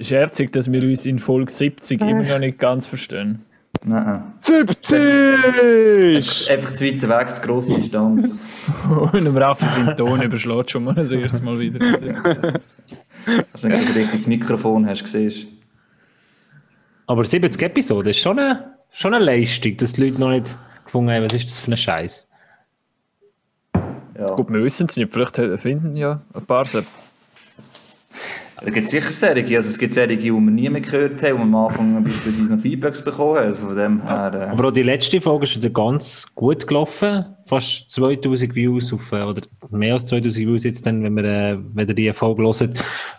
scherzig, dass wir uns in Folge 70 immer noch nicht ganz verstehen. Nein. 70! Einfach zu weit weg, zu grosse Distanz. Und im Raffi seinen Ton überschlägt schon mal das erste Mal wieder. Dass du nicht ein richtiges Mikrofon hast, siehst. Aber 70 Episoden ist schon eine, schon eine Leistung, dass die Leute noch nicht gefunden haben, was ist das für ein Scheiß. Ja. Gut, wir wissen es nicht. Vielleicht finden ja ein paar so. Da gibt es sicher Serien. Also es gibt Serien, die wir nie mehr gehört haben, und am Anfang beispielsweise noch Feedbacks bekommen haben. Also von dem her... Äh, Aber auch die letzte Folge ist wieder ganz gut gelaufen. Fast 2000 Views auf, äh, oder mehr als 2000 Views jetzt dann, wenn wir, äh, wenn ihr die Folge hört,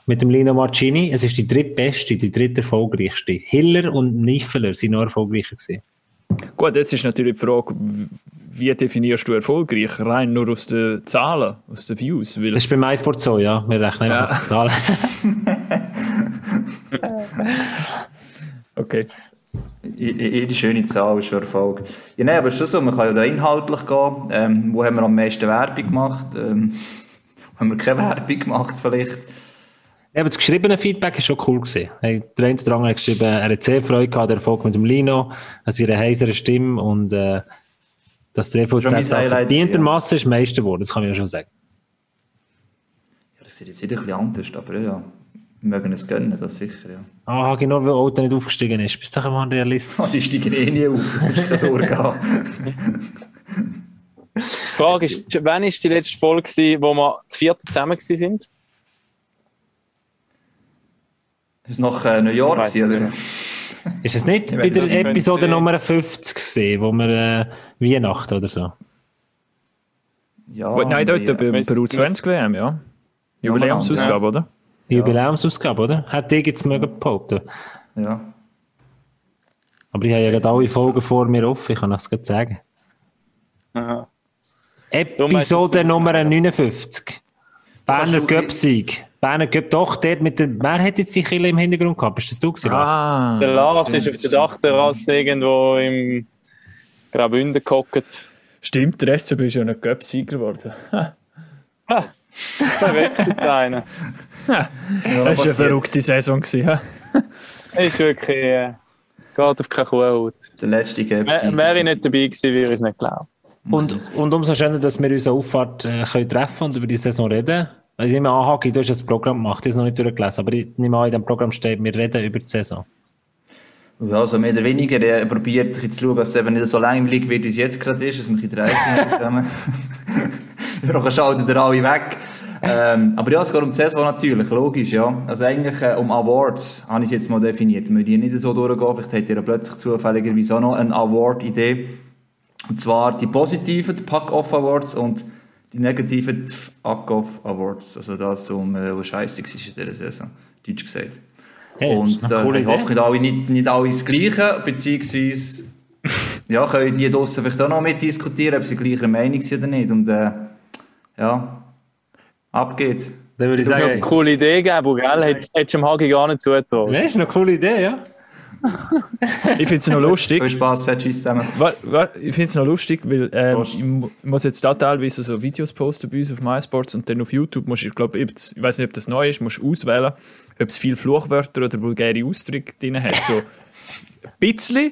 mit dem Lino Marcini. Es ist die drittbeste, die dritte erfolgreichste. Hiller und Niffeler sind noch erfolgreicher gewesen. Gut, jetzt ist natürlich die Frage, wie definierst du erfolgreich? Rein nur aus den Zahlen, aus den Views? Weil Das ist beim MySport so, ja. Wir rechnen Ja. einfach die Zahlen. okay. Jede schöne Zahl ist schon Erfolg. Ja, nein, aber es ist schon so, man kann ja da inhaltlich gehen. Ähm, wo haben wir am meisten Werbung gemacht? Ähm, wo haben wir keine Werbung gemacht vielleicht? Ja, aber das geschriebene Feedback ist schon cool gewesen. Hey, Der eine oder andere hat geschrieben, er hat sehr Freude gehabt, der Erfolg mit dem Lino, an seiner heiseren Stimme und äh, dass der EVZ verdientermassen ist Meister geworden, das kann ich ja schon sagen. Ja, das sieht jetzt wieder ein bisschen anders, aber ja, wir mögen es gönnen, das sicher, ja. Ah, genau, weil Auto nicht aufgestiegen ist. Bist du doch mal ein Realist? Oh, die steigen eh nie auf, du musst keine Sorge haben. Die Frage ist, wann war die letzte Folge, gewesen, wo wir zu viert zusammen gewesen sind? Das ist noch äh, Neujahr, oder? Ist es nicht Ich bei der es. Episode Nummer 50 gesehen, wo wir äh, Weihnachten oder so? Ja, nein, dort ja. bei Weiss- Peru 20 WM, ja. Jubiläumsausgabe, oder? Jubiläumsausgabe, oder? Hat die jetzt mögen behaupten. ja. Aber ich habe ja gerade alle Folgen vor mir offen, ich kann das gerade sagen. Aha. Episode Nummer 59. Berner Göpsieg. Berner Göp, doch, dort mit dem, wer hat jetzt die Kille im Hintergrund gehabt? Bist das du gewesen? Ah, Der Lars stimmt, ist auf der Dachterrasse irgendwo im Graubünden gehockt. Stimmt, der SCB ist ja nicht Cup-Sieger geworden. Ha, da wechselt einer. das war eine verrückte Saison. Gewesen, hä? Ist wirklich, äh, geht auf keine Kuhhaut. Der letzte. Wär- Wäre ich nicht dabei gewesen, würde ich es nicht glauben. Und, und umso schöner, dass wir uns eine Auffahrt äh, können treffen und über die Saison reden. Also ich nehme an, Hagi, du hast das Programm gemacht, ich habe es noch nicht durchgelesen, aber ich nehme an, in dem Programm steht, wir reden über die Saison. Ja, also mehr oder weniger. Er probiert ein bisschen zu schauen, dass es eben nicht so langweilig wird, wie es jetzt gerade ist, dass wir in drei bekommen. Nachher schalten ihr alle weg. Ähm, aber ja, es geht um die Saison natürlich, logisch, ja. Also eigentlich äh, um Awards habe ich es jetzt mal definiert. Wir müssen die nicht so durchgehen, vielleicht habt ihr ja plötzlich zufälligerweise auch noch eine Award-Idee. Und zwar die positiven, die Pack-Off Awards und die negativen, Fuck-Off Awards. Also das, um, äh, was scheisse war in dieser Saison, deutsch gesagt. Hey, das ist Und äh, ich hoffe, nicht alle, nicht, nicht alle das Gleiche, beziehungsweise ja, können die draussen vielleicht auch noch mitdiskutieren, ob sie gleicher Meinung sind oder nicht. Und äh, ja, ab geht's. Dann würde ich Das ist eine sagen, coole Idee gegeben, gell? Hätt- Hättest du dem Hagi gar nicht zugetraut. das ist eine coole Idee, ja. Ich finde es noch lustig. Viel Spass, tschüss zusammen. Ich finde es noch lustig, weil ähm, ich mu- ich muss jetzt da teilweise so Videos posten bei uns auf MySports und dann auf YouTube musst du, ich glaube, ich weiß nicht, ob das neu ist, musst auswählen, ob es viel Fluchwörter oder vulgäre Ausdrücke drin hat. So ein bisschen,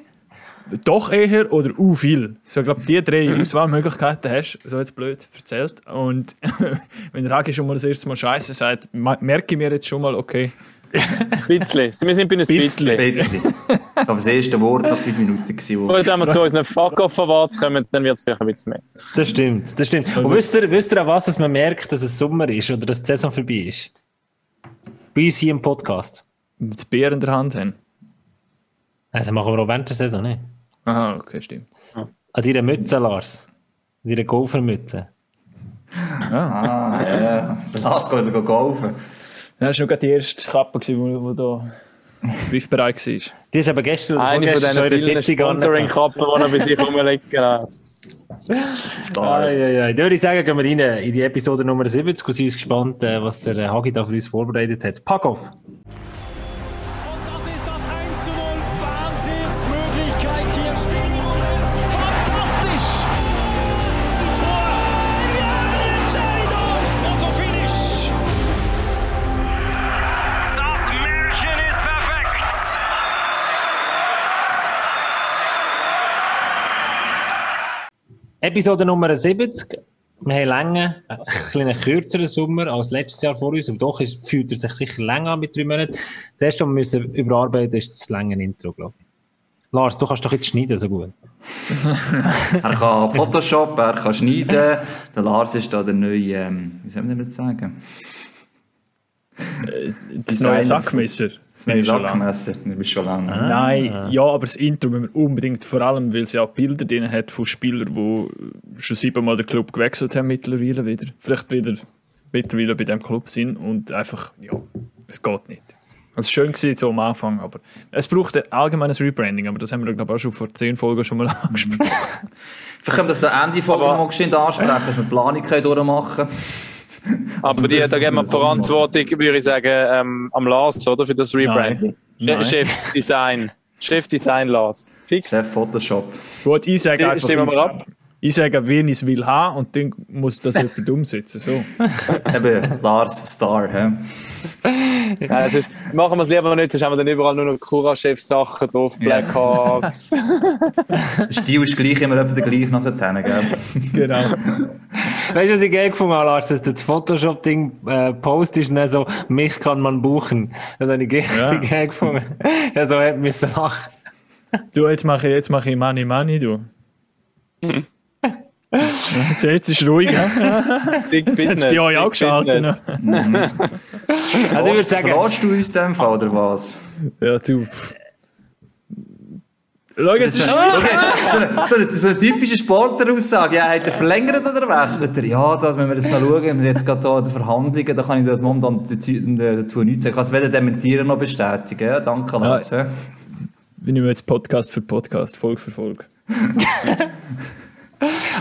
doch eher oder u viel. So, ich glaube, die drei Auswahlmöglichkeiten hast du so jetzt blöd erzählt. Und wenn der Hagi schon mal das erste Mal Scheiße sagt, merke ich mir jetzt schon mal, okay, Ein bisschen. Wir sind bei einem bisschen. Bisschen. Ich glaube, das erste Wort nach fünf Minuten gewesen. wo- Und wenn wir zu unseren Fuck-Off-Awards kommen, dann wird es vielleicht ein bisschen mehr. Das stimmt, das stimmt. Und wisst ihr, wisst ihr an was dass man merkt, dass es Sommer ist oder dass die Saison vorbei ist? Bei uns hier im Podcast. das Bier in der Hand haben. Also machen wir auch während der Saison nicht. Aha, okay, stimmt. An deiner Mütze, Lars. An deiner Golfermütze. Ah, ja, ja. Lass geht wieder golfen. Ja, das war noch gerade die erste Kappe, die da griffbereit war. Die ist aber gestern Eine von diesen schon vielen angefangen. Sponsoring-Kappen, die er bei sich rumliegen. Star. Ah, ja, ja. Dann würde ich sagen, gehen wir rein in die Episode Nummer 70 und sind uns gespannt, äh, was der äh, Hagi da für uns vorbereitet hat. Pack auf! Episode Nummer 70. Wir haben länger, ein bisschen einen kürzeren Sommer als letztes Jahr vor uns, aber doch ist, fühlt er sich sicher länger an mit drei Monaten. Das erste, was wir müssen überarbeiten ist das lange Intro, glaube ich. Lars, du kannst doch jetzt schneiden so gut. Er kann Photoshop, er kann schneiden. Der Lars ist da der neue, ähm, wie soll man das sagen? Das neue Sackmesser. Das neue schon lange. Bist schon lange. Nein, ja, aber das Intro müssen wir unbedingt, vor allem, weil es ja auch Bilder drin hat von Spielern, die schon siebenmal den Club gewechselt haben mittlerweile wieder. Vielleicht wieder mittlerweile bei dem Club sind und einfach, ja, es geht nicht. Also schön war so am Anfang, aber es braucht ein allgemeines Rebranding, aber das haben wir, glaube ich, auch schon vor zehn Folgen schon mal angesprochen. Vielleicht können wir das am Ende von mal ansprechen, dass wir die Planung durchmachen können. Aber die, das- da geben wir die Verantwortung, würde ich sagen, ähm, am Lars, oder? Für das Rebranding. Chefdesign. Chefdesign Lars. Fix. Der Photoshop. Gut, ich sage Stimmen- einfach, stimmen wir ab? ich sage, wen ich es will haben und dann muss das jemand umsetzen. So. Eben, Lars Star. He? Ja, sonst machen wir es lieber nicht, sonst haben wir dann überall nur noch Cura-Chef-Sachen drauf, Black Hawks. Der Stil ist gleich immer etwa der gleich nachher, gell? genau. Weißt du, was ich geil gefunden habe, Lars, dass du das Photoshop-Ding äh, postest und dann so, mich kann man buchen. Das habe ich ge Ja. geil gefunden. Ja, so hat mich lachen. Du, jetzt mache ich, jetzt mache ich Money Money, du. Jetzt, jetzt ist es ruhig, Jetzt hat es bei euch auch geschaltet. Ne? Also ich würde sagen, Verarschst du uns dem Fall, oder was? Ja, du. Schau, jetzt ist so, eine, so, eine, so eine typische Sportleraussage. Ja, hat er verlängert oder wechselt er? Ja, das müssen wir jetzt noch schauen. Wir sind jetzt gerade da in den Verhandlungen. Da kann ich das momentan dazu, dazu nichts sagen. Ich kann es weder dementieren noch bestätigen. Ja, danke, Lars. Ja. wir nehmen jetzt Podcast für Podcast, Folge für Folge.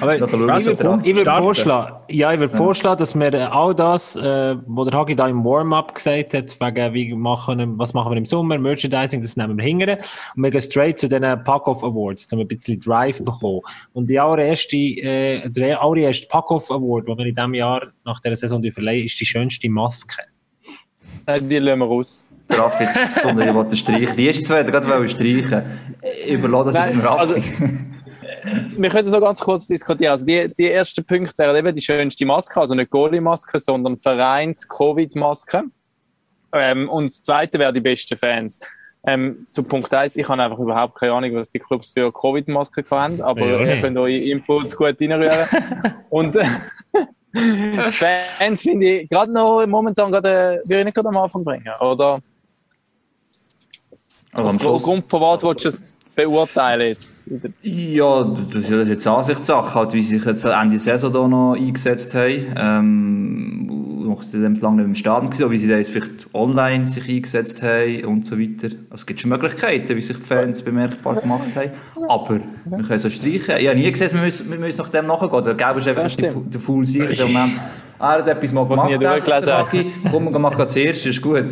Aber Also, ich würde vorschlagen, ja, ich würde vorschlagen, dass wir all das, äh, wo der Hagi da im Warm-up gesagt hat, wegen, wie machen, was machen wir im Sommer, Merchandising, das nehmen wir hingern. Und wir gehen straight zu den Pack-Off Awards, um ein bisschen Drive bekommen. Und die allererste, äh, der allererste Pack-Off Award, den wir in diesem Jahr nach dieser Saison verleihen, ist die schönste Maske. Äh, Die lassen wir raus. Der Raffi hat gefunden, ich wollte streichen. Die ersten zwei er gerade streichen. Ich überlasse das jetzt dem Raffi. Wir können so ganz kurz diskutieren. Also die, die ersten Punkte wären eben die schönste Maske, also nicht Goalie-Maske, sondern Vereins-Covid-Maske. Ähm, und das zweite wäre die besten Fans. Ähm, zu Punkt 1, ich habe einfach überhaupt keine Ahnung, was die Clubs für Covid-Masken haben, aber Ja, ihr könnt eure Inputs gut reinrühren. und äh, Fans finde ich gerade noch momentan gerade, äh, würde ich nicht gerade am Anfang bringen, oder? Also am Schluss. Aufgrund von was willst du es beurteilen jetzt? Ja, das ist ja jetzt Ansichtssache, halt, wie sie sich jetzt Ende der Saison da noch eingesetzt haben. Ähm, noch zu dem lange nicht im Stadion gewesen, wie sie da jetzt vielleicht online sich eingesetzt haben und so weiter. Also, es gibt schon Möglichkeiten, wie sich die Fans bemerkbar gemacht haben. Aber wir können so streichen. Ich habe nie gesehen, wir müssen, wir müssen nach dem nachgehen. Der Gelb ist einfach Das der, der Fool sich im Moment. Er hat etwas mal gemacht. nie durchgelesen. Komm, wir machen zuerst, ist gut.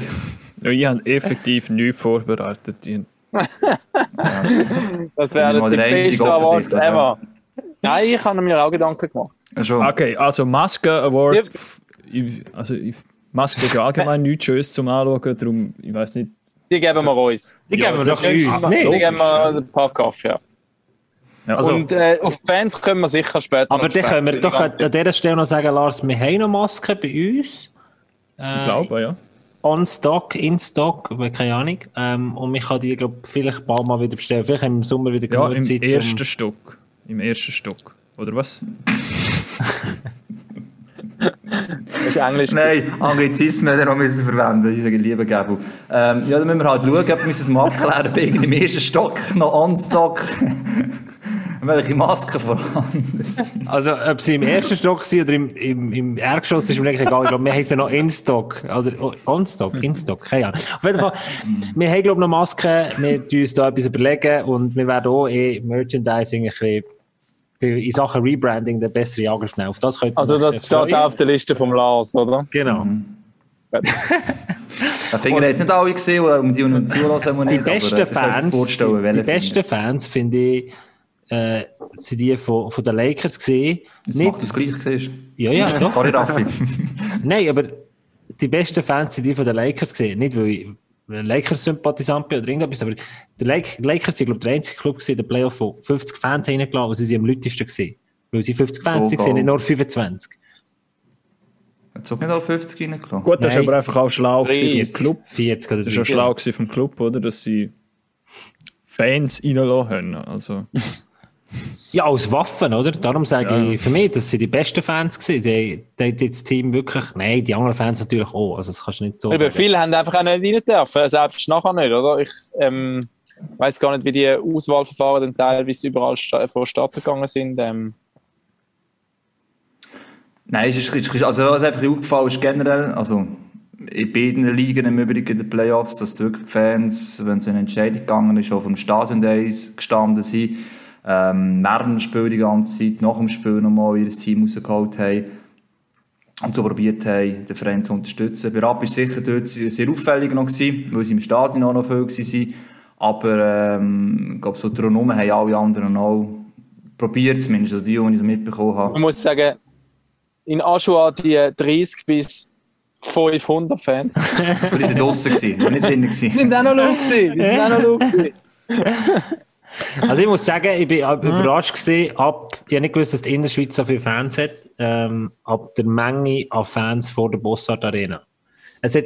Ja, ich habe effektiv nichts vorbereitet. Das wäre der Einzige beste Award ever. Nein, ich habe mir auch Gedanken gemacht. Schon. Okay, also Maske Award. Ja. Ich, also ich, Maske ist ja allgemein nichts Schönes zum Anschauen, darum, ich weiß nicht. Die geben wir uns. Die Ja, geben wir doch uns. Die geben wir den Pack auf, ja. Ja, Also- Und äh, auf Fans können wir sicher später Aber noch dann können wir doch an dieser Stelle noch sagen, Lars, wir haben noch Masken bei uns. Äh, ich glaube, ja. On Stock, in Stock, aber keine Ahnung. Ähm, und ich kann die, glaube vielleicht bald mal wieder bestellen. Vielleicht im Sommer wieder Ja, genug im Zeit. ersten um- Stock. Im ersten Stock. Oder was? Das ist Englisch. Nein, Anglizismen hätte er noch müssen verwenden Ich sage, lieber Gabel. Ähm, ja, dann müssen wir halt schauen, ob wir es mal abklären, ob irgendwie im ersten Stock noch on Stock welche Masken vorhanden sind. Also, ob sie im ersten Stock sind oder im, im, im Erdgeschoss, ist mir eigentlich egal. Ich glaube, wir haben sie noch in Stock. Also, oh, on Stock, in Stock, keine Ahnung. Auf jeden Fall, wir haben, glaube ich, noch Masken. Wir tun uns da etwas überlegen und wir werden auch eh Merchandising ein bisschen für- in Sachen Rebranding der bessere Angriff nehmen. Auf das könnt ihr Also das steht freuen. auch auf der Liste vom Lars, oder? Genau. Ich finde, jetzt nicht alle gesehen, um die zulassen, haben wir Die nicht. besten könnte Fans, die, die besten Fans, finde ich, äh, sind die von, von den Lakers gesehen. Jetzt macht das gleich, siehst? Ja, ja, doch. Sorry, Raffi. Nein, aber die besten Fans sind die von den Lakers gesehen. Nicht, weil ich ein Lakers-Sympathisant bin oder irgendetwas, aber die Lak- Lakers sind, glaube ich, der einzige Club gewesen, der Playoff, wo 50 Fans reingelassen und sie sind am lautesten gewesen. Weil sie 50 Fans So sind, nicht nur 25. Hat es auch nicht auf 50 reingelassen? Gut, das Nein. aber einfach auch schlau vom 30. Club. 40 oder Das ist ja 30. schlau vom Club, oder? Dass sie Fans reinlassen haben. Also, Ja, als Waffen, oder? Darum sage Ja. ich für mich, dass sie die besten Fans waren. Sie die haben das Team wirklich, nein, die anderen Fans natürlich auch. Also, das kannst du nicht so Eben, viele haben einfach auch nicht rein dürfen, selbst nachher nicht, oder? Ich ähm, weiß gar nicht, wie die Auswahlverfahren dann teilweise überall sta vonstatten gegangen sind. Ähm, Nein, es ist, also was einfach aufgefallen ist generell, also in beiden Ligen im Übrigen in den Playoffs, dass wirklich die Fans, wenn es in eine Entscheidung gegangen ist, auch vom Stadion Days gestanden sind, ähm, während dem Spiel die ganze Zeit, nach dem Spiel nochmal ihr Team rausgeholt haben und so probiert haben, den Verein zu unterstützen. Bei Rapp war sicher dort sehr sehr auffällig noch, gewesen, weil sie im Stadion auch noch viel waren. Aber ähm, ich glaube, so drumherum haben alle anderen auch probiert, zumindest also die, die ich so mitbekommen habe. man muss sagen, in Aschua die 30 bis 500 Fans. Aber die sind draussen die waren nicht drinnen. Die sind auch noch laut. Die sind auch noch laut. Also ich muss sagen, ich bin ab- überrascht gewesen, ab, ich habe nicht gewusst, dass die Innerschweiz so viele Fans hat, ähm, ab der Menge an Fans vor der Bossart Arena. Es hat,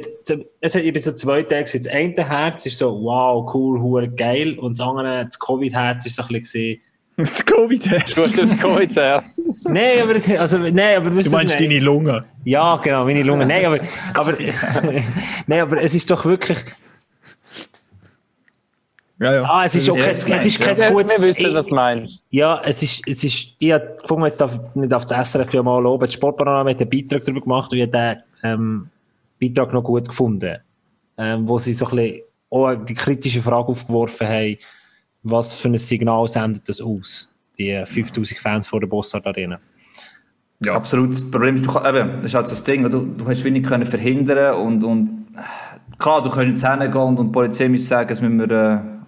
es hat, ich bin so zwei Tage gewesen. Das eine Herz ist so, wow, cool, hure geil, und das andere, das Covid-Herz ist so ein bisschen gewesen, das Covid her. Gut, das ja. Nein, aber, es- also, nein, aber Du meinst deine Lunge. Ja, genau, meine Lunge. Nein, aber, aber, nein, aber es ist doch wirklich, Ja, ja. ah, es ist, Ja, okay, das es ist kein Wir, gutes, wir wissen, was du meinst. Ja, es ist, es ist, ich habe gefunden, jetzt darf ich nicht auf das SRF ja mal loben. Das Sportpanorama hat einen Beitrag darüber gemacht und ich habe den, ähm, Beitrag noch gut gefunden. Ähm, wo sie so ein bisschen auch die kritische Frage aufgeworfen haben, was für ein Signal sendet das aus? Die 5000 Fans vor der Bossart Arena. Ja. Absolut. Das Problem ist, du, eben, das ist halt das Ding, du, du hast wenig können verhindern und, und klar, du kannst jetzt hingehen und, und die Polizei muss sagen, das müssen wir, äh,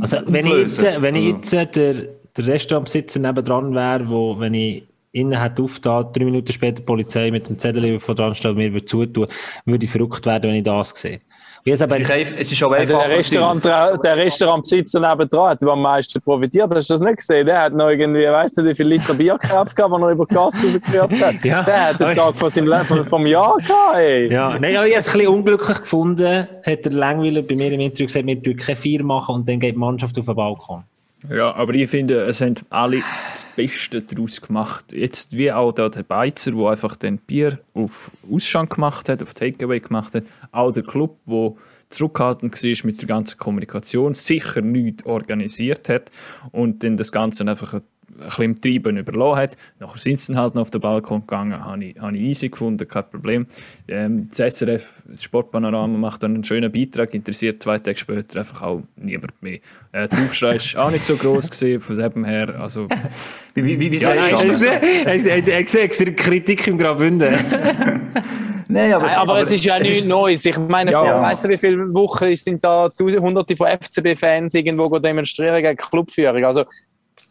Also, wenn ich jetzt, wenn ich Also- jetzt äh, der, der Restaurantbesitzer nebendran wäre, wo, wenn ich innen hätte aufgetan, drei Minuten später die Polizei mit dem Zettel vor dran steht mir würde zutun, würde ich verrückt werden, wenn ich das sehe. Jetzt aber, es ist es ist auch Der. Restaurant, der Restaurantbesitzer nebendran hat am meisten profitiert. Hast du das nicht gesehen? Der hat noch irgendwie, weißt du, wie viel Liter Bier gekauft, gehabt, wenn er über die Gasse rausgeführt hat. Ja, der hat den Tag von seinem Leben, vom Jahr gehabt, ey. Ja, nein, aber ich habe es ein bisschen unglücklich gefunden, hat der Langweiler bei mir im Interview gesagt, wir dürfen keine Vier machen und dann geht die Mannschaft auf den Balkon. Ja, aber ich finde, es haben alle das Beste daraus gemacht. Jetzt wie auch da der Beizer, der einfach den Bier auf Ausschank gemacht hat, auf Takeaway gemacht hat. Auch der Club, der zurückhaltend war mit der ganzen Kommunikation, sicher nichts organisiert hat und dann das Ganze einfach ein bisschen im Treiben überlassen hat. Nachher sind sie halt noch auf den Balkon gegangen, habe ich, habe ich easy gefunden, kein Problem. Ähm, das SRF, das Sportpanorama, macht dann einen schönen Beitrag, interessiert zwei Tage später einfach auch niemand mehr. Äh, der Aufschrei war auch nicht so gross gewesen, von dem her, also Wie, wie, wie, Ja, sagst du das? Er extra Kritik im Graubünden. Nein, aber, Nein, aber, es ist ja nichts Neues. Ich meine, Ja. vor, weißt du, wie viele Wochen sind da hunderte von FCB-Fans irgendwo demonstrieren gegen Clubführung? Also,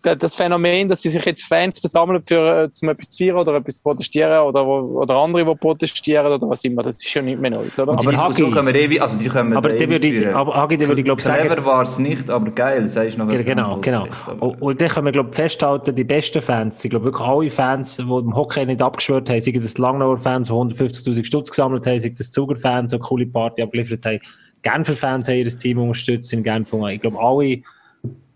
das Phänomen, dass sie sich jetzt Fans versammeln, für, äh, zum etwas zu feiern oder etwas zu protestieren oder, wo- oder andere, die protestieren oder was immer, das ist schon nicht mehr Neues, oder? die aber Diskussion Hagi- können wir ewig, also die können wir Aber ewig dann würde aber Hagi, würde ich glaube sagen, Clever war es nicht, aber geil, sagst du noch Genau, genau. Und, und dann können wir, glaube festhalten, die besten Fans, ich glaube wirklich alle Fans, die im Hockey nicht abgeschwört haben, sei das Langnauer Fans, die 150'000 Stutz gesammelt haben, sei das Zuger Fans, die eine coole Party abgeliefert haben, Genfer Fans haben ihr Team unterstützt in Genf. Ich glaube, alle,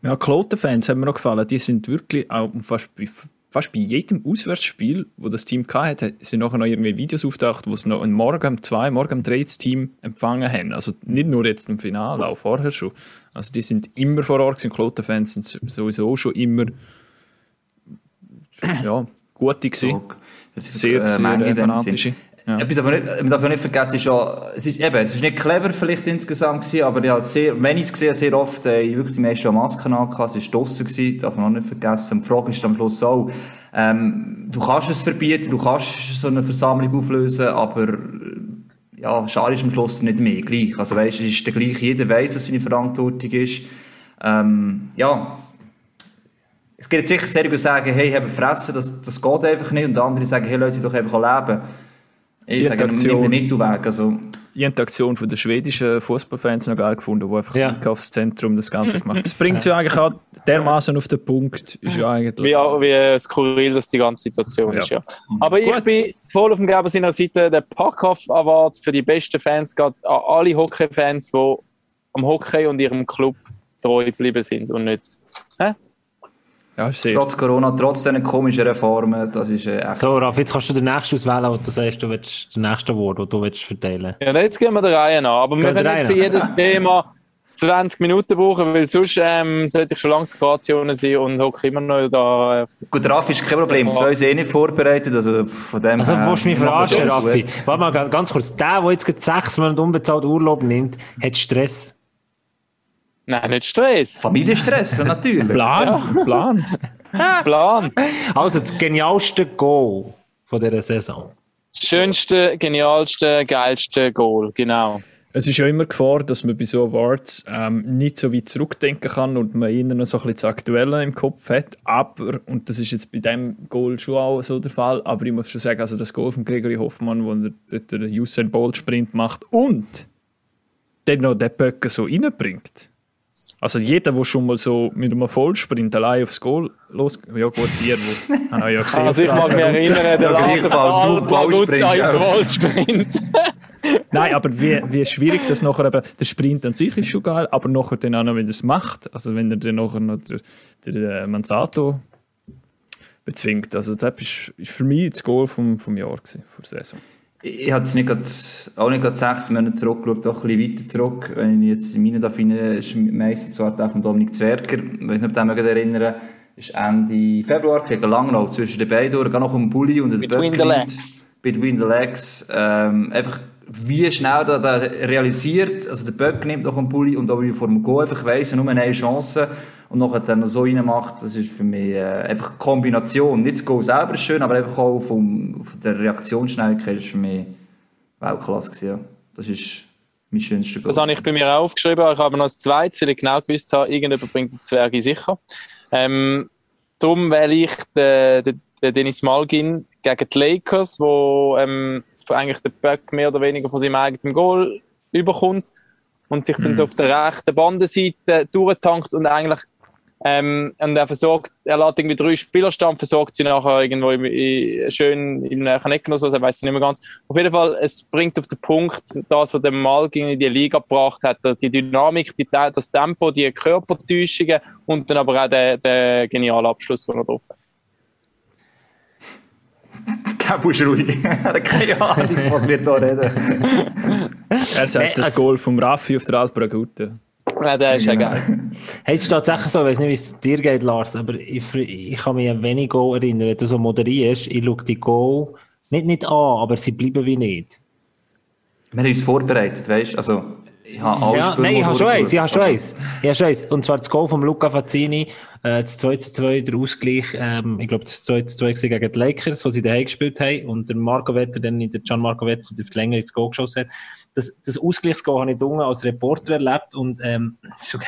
Ja, Kloten-Fans haben mir noch gefallen. Die sind wirklich auch fast bei, fast bei jedem Auswärtsspiel, wo das Team hatte, sind nachher noch irgendwie Videos auftaucht, wo es noch am Morgen um zwei, morgen um drei das Team empfangen haben. Also nicht nur jetzt im Finale, auch vorher schon. Also die sind immer vor Ort gewesen. Kloten-Fans sind sowieso schon immer ja, gute gewesen. Sehr, sehr äh, fanatische. Ja. Etwas, aber nicht, man darf auch nicht vergessen, ist ja, es ist, eben, es ist nicht clever vielleicht insgesamt gewesen, aber ich sehr, wenn ich es gesehen sehr oft, äh, ich wirklich die meisten Masken angehabt, es war draussen gewesen, darf man auch nicht vergessen. Und die Frage ist am Schluss auch, ähm, du kannst es verbieten, du kannst so eine Versammlung auflösen, aber, äh, ja, schade ist am Schluss nicht mehr gleich. Also weißt, es ist der gleich, jeder weiss, dass seine Verantwortung ist. Ähm, ja, es gibt sicher sehr, die sagen, hey, haben fressen, das, das geht einfach nicht. Und andere sagen, hey, Leute, doch einfach leben. Ich sage, nimm Interaktion. den Mittelweg. Also, Ich habe die Aktion von den schwedischen Fußballfans noch geil gefunden, die einfach Ja. im Einkaufszentrum das Ganze gemacht haben. Das bringt es ja eigentlich auch dermaßen auf den Punkt. Ist ja eigentlich. Wie, wie skurril das die ganze Situation Ja. ist. Ja. Aber ich Gut. bin voll auf dem Geber seiner Seite. Der Packhoff Award für die besten Fans geht an alle Hockey-Fans, die am Hockey und ihrem Club treu geblieben sind und nicht. Hä? Ja, trotz Corona, trotz diesen komischen Reformen, das ist äh, echt. So, Raf, jetzt kannst du den nächsten auswählen, wo du sagst, du willst den nächsten Wort, den du willst verteilen Ja, jetzt gehen wir der Reihe an. Aber wir Gehen wir können jetzt für jedes Thema 20 Minuten brauchen, weil sonst ähm, sollte ich schon lange zu Kroatien sein und hocke immer noch da Gut, Raffi ist kein Problem. Zwei sind eh nicht vorbereitet, also von dem Also, her- du mich verarschen, das Raffi? Warte mal, ganz- ganz kurz. Der, der jetzt gerade sechs Monate unbezahlt Urlaub nimmt, hat Stress. Nein, nicht Stress. Familienstress, natürlich. Plan, Plan. Plan. Also, das genialste Goal von dieser Saison. Schönste, genialste, geilste Goal, genau. Es ist ja immer Gefahr, dass man bei so Awards ähm, nicht so weit zurückdenken kann und man eher noch so ein bisschen das Aktuelle im Kopf hat. Aber, und das ist jetzt bei dem Goal schon auch so der Fall, aber ich muss schon sagen, also das Goal von Gregory Hoffmann, wo er dort den Usain Bolt Sprint macht und dann noch den Böcken so reinbringt. Also jeder, der schon mal so mit einem Vollsprint allein aufs Goal los... Ja gut, ihr, wo... haben ja gesehen. Also ich mag mich erinnern, der Laser Ball, Vollsprint, ja. Vollsprint. Nein, aber wie, wie schwierig das nachher eben, der Sprint an sich ist schon geil, aber nachher dann auch noch, wenn er es macht, also wenn er dann nachher noch der, der äh, Manzato bezwingt, also das ist, ist für mich das Goal vom, vom Jahr gewesen, vor der Saison. Ich habe jetzt nicht grad, auch nicht gerade sechs Monate zurückgeschaut, doch ein bisschen weiter zurück. Wenn ich jetzt in meinen da finde, ist meistens zwar der von Dominik Zwerger, ich weiß nicht, ob ihr erinnern ist Ende Februar gegen Langnau zwischen den beiden durch, noch um den Bulli und den Between the legs. Between the legs. Ähm, einfach wie schnell der, der realisiert, also der Böck nimmt noch einen Bulli und auch wie vor dem Goal einfach weiss, er nur eine Chance und nachher dann so reinmacht, das ist für mich äh, einfach Kombination. Nicht das Goal selber ist schön, aber einfach auch vom, von der Reaktionsschnelligkeit ist für mich Weltklasse gewesen, ja. Das ist mein schönster Goal. Das habe ich bei mir auch aufgeschrieben. Ich habe noch das zweite, weil ich genau gewusst habe, irgendjemand bringt die Zwerge sicher. Ähm, darum wähle ich den, den, den Dennis Malgin gegen die Lakers, wo ähm, eigentlich der Böck mehr oder weniger von seinem eigenen Goal überkommt und sich dann so auf der rechten Bandenseite durchtankt und eigentlich ähm, und er versorgt, er lässt irgendwie drei Spieler stehen, versorgt sie nachher irgendwo im, i, schön in einer Ecke oder so, ich weiß es nicht mehr ganz. Auf jeden Fall, es bringt auf den Punkt, das, was der Malgin in die Liga gebracht hat, die Dynamik, die, das Tempo, die Körpertäuschungen und dann aber auch der, der geniale Abschluss, den er drauf hat. Kein ist ruhig. Er hat keine Ahnung, was wir hier reden. Er sagt Nee, das also- Goal vom Raffi auf der Altbra Ja, der ist ja geil. Hey, es ist tatsächlich so, ich weiß nicht, wie es dir geht, Lars, aber ich, ich kann mich an wenig Goal erinnern, wenn du so moderierst, ich schaue die Goal nicht, nicht an, aber sie bleiben wie nicht. Wir haben uns vorbereitet, weißt du? Also, ich habe alle Ja, nein, ich habe schon eins, ich habe schon Also, eins. Ich habe schon eins. Und zwar das Goal von Luca Fazzini, äh, das 2 zu 2, der Ausgleich, ähm, ich glaube, das 2 zu 2 gewesen gegen die Lakers, wo sie daheim gespielt haben und der Marco Vetter dann in der Gian Marco Vetter die Verlängerung ins Goal geschossen hat. Das, das Ausgleichsgoal habe ich unten als Reporter erlebt und ähm, es ist schon.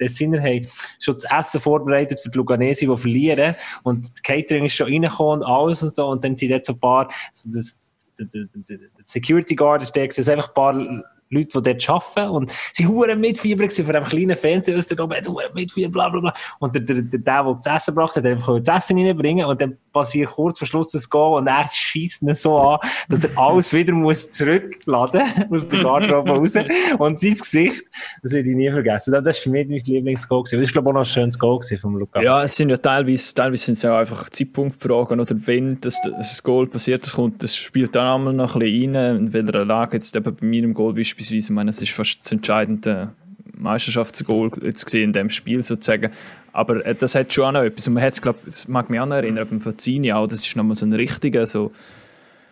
Die Sinner haben schon das Essen vorbereitet für die Luganesi, die verlieren und das Catering ist schon reingekommen und alles und so und dann sind jetzt so ein paar, das, das, der, der, der, der Security Guard ist der, es einfach ein paar Leute, die dort arbeiten und sie huren mitfiebern gewesen von einem kleinen Fernseher aus der oben, mitfiebern, bla bla bla. Und der, der, der, der, der das Essen gebracht hat, einfach das Essen reinbringen und dann passiert kurz vor Schluss das Goal und er schießt ihn so an, dass er alles wieder muss zurückladen aus der Garderobe raus und sein Gesicht, das werde ich nie vergessen. Das war für mich mein Lieblingsgoal. Das war glaube ich auch noch ein schönes Goal vom Luca. Ja, es sind ja teilweise, teilweise sind es ja einfach Zeitpunktfragen oder wenn das, das Goal passiert, das kommt, das spielt dann einmal noch ein bisschen rein, in welcher Lage jetzt eben bei meinem Goal beispielsweise, ich meine, es ist fast das entscheidende Meisterschaftsgoal jetzt gesehen in dem Spiel sozusagen, aber äh, das hat schon auch noch etwas und man hat es, glaube das mag mich auch noch erinnern, beim Fazzini auch, das ist nochmal so ein richtiger, so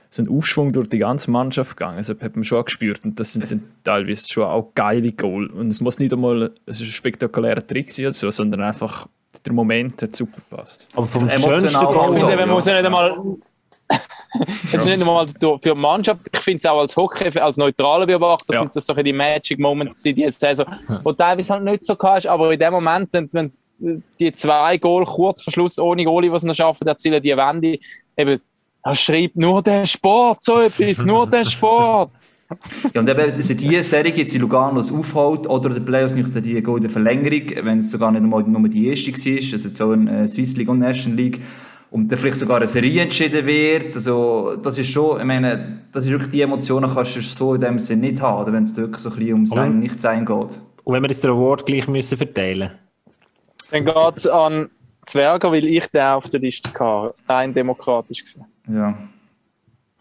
so ein Aufschwung durch die ganze Mannschaft gegangen. Also hat man schon auch gespürt. Und das sind, sind teilweise schon auch geile Goal. Und es muss nicht einmal ein spektakulärer Trick sein, oder so, sondern einfach der Moment hat super gepasst. Aber vom schönsten auch. Goal. Ich finde, ja. man muss ja nicht einmal. Es ist nicht einmal für die Mannschaft, ich finde es auch als Hockey, als neutraler Beobachter, Ja. sind das so die Magic Moments in dieser Saison, wo teilweise halt nicht so hast, aber in dem Moment, wenn, wenn die zwei Goal kurz vor Schluss ohne Goalie, was sie noch schaffen, erzielen die Wende, eben Er schreibt nur der Sport, so etwas, nur der Sport. Ja, und eben, es sind die Serie jetzt in Lugano es aufhält, oder der Playoffs nicht die goldene Verlängerung, wenn es sogar nicht einmal nur die erste war, also so in äh, Swiss League und National League, und dann vielleicht sogar eine Serie entschieden wird, also, das ist schon, ich meine, das ist wirklich die Emotionen kannst du so in dem Sinne nicht haben, wenn es wirklich so ein bisschen um sein und Nicht-Sein geht. Und wenn wir jetzt den Award gleich müssen verteilen Dann geht es an Zwerger, weil ich den auf der Liste hatte. Rein demokratisch gesehen. Ja.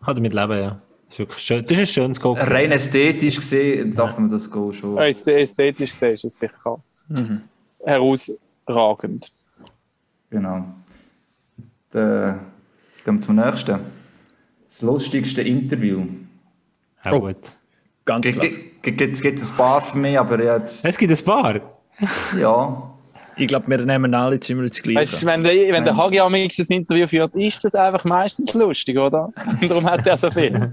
Kann damit leben, ja. Das ist, wirklich schön. das ist ein schönes Goal. Rein ästhetisch gesehen darf man das Goal schon. Äst- Ästhetisch gesehen ist es sicher herausragend. Genau. Dann gehen wir zum nächsten. Das lustigste Interview. Auch gut. Ganz klar. Gibt es ein paar für mich, aber jetzt, Es gibt ein paar. ja. Ich glaube, wir nehmen alle ziemlich das Gleiche. Weißt wenn, der- wenn der Hagi Amix ein Interview führt, ist das einfach meistens lustig, oder? Und darum hat er so viel.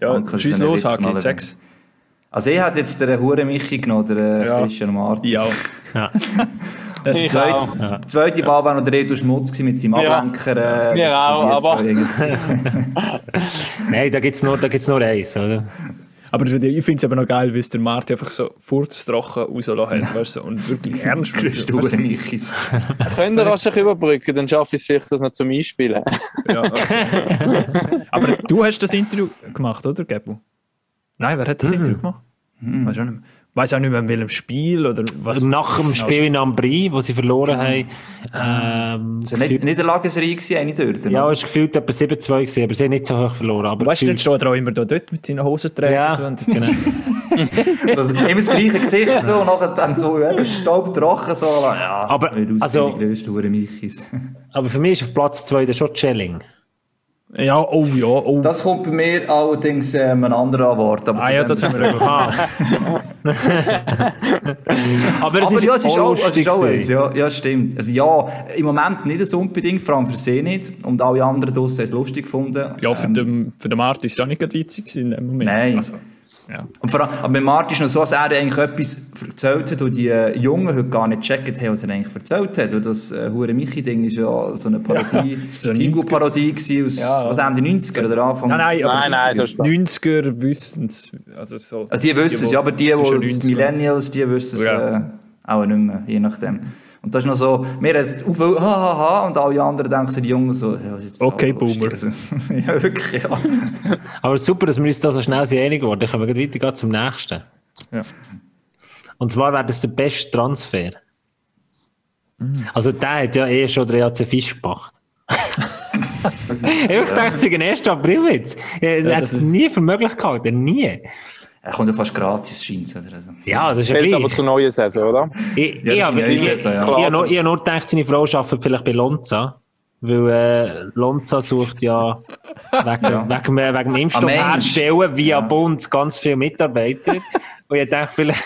ja, du los, Hagi, sechs. Also ich hätte jetzt den Hure Michi genommen, der äh, Ja. Christian Martin. Ja. Ja. Das Ich ist Zwei, auch. Die zweite Wahl war noch der Reto Schmutz mit seinem Ja. Ablenker. Äh, Wir das auch, die aber-. Nein, da gibt es nur, da gibt's nur eins, oder? Aber ich finde es aber noch geil, wie es der Martin einfach so furztrocken rausgelassen hat, weißt du, und wirklich ernst Hure Michis. Könnt ihr rasch überbrücken, dann schaffe ich es vielleicht, das noch zum Einspielen. Ja, okay. Aber du hast das Interview gemacht, oder, Gebu? Nein, wer hat das Interview gemacht? Weiß auch nicht mehr. Weiß auch nicht mehr, in welchem Spiel oder was. Nach dem was- Spiel in Ambri, wo sie verloren haben, ähm, Das war nicht Niederlagenserie, eine dort. ja, es war gefühlt etwa 7-2, gewesen, aber sie haben nicht so hoch verloren. Aber Weißt du, dann steht er auch immer da dort mit seinen Hosenträgern. Ja. So, und genau. So, also immer das gleiche Gesicht so, und nachher dann so eben staubtrocken. So, ja, Aber, also- aber für mich ist auf Platz 2 der schon Chelling. Ja, oh ja, oh. Das kommt bei mir allerdings ähm, ein anderer Award. Aber ah ja, das haben wir ja. Aber es Aber ist, ja, es ist auch, es ist auch eins, ja, ja, stimmt. Also ja, im Moment nicht so unbedingt, vor allem für sie nicht. Und alle anderen draussen haben es lustig gefunden. Ja, für, Ähm, den, für den Martin ist es auch nicht witzig in dem Moment. Nein. Also, ja. Und vor allem, aber bei Martin ist noch so, dass er eigentlich etwas erzählt hat, und die äh, Jungen heute gar nicht gecheckt haben, was er eigentlich erzählt hat. Und das äh, Hure Michi-Ding ist ja so eine Parodie, so eine Pingu-Parodie aus, Ja. was haben die 90er oder Anfang? Nein, nein, aber Nein, nein, so spät. 90er wissen es. Also, so, Also die wissen es, ja, aber die, die, die 90 und- Millennials, die wissen es Ja. äh, auch nicht mehr, je nachdem. Und das ist noch so, wir haben auf ha, ha, ha, und alle anderen denken so, die Jungen so, ja, was ist jetzt Okay, dran so Boomer. ja, wirklich, ja. Aber super, dass wir uns da so schnell sind einig geworden. Dann können wir gleich weitergehen zum nächsten. Ja. Und zwar wäre das der beste Transfer. Also der hat ja eh schon der EAC Fisch gemacht. ich gedacht, es ist ein 1. Aprilwitz. Er Ja, hat es nie für möglich gehalten. Nie. Er kommt ja fast gratis, scheint es. oder? Also. Ja, das ist ja Fällt aber gleich. zur neuen Saison, oder? Ich, Ja, ich, ich, Saison, ja. ich, hab nur, ich hab nur gedacht, seine Frau arbeitet vielleicht bei Lonza. Weil äh, Lonza sucht ja wegen, Ja. wegen, äh, wegen dem Impfstoff herstellen via Bund ganz viele Mitarbeiter. Und ich dachte vielleicht,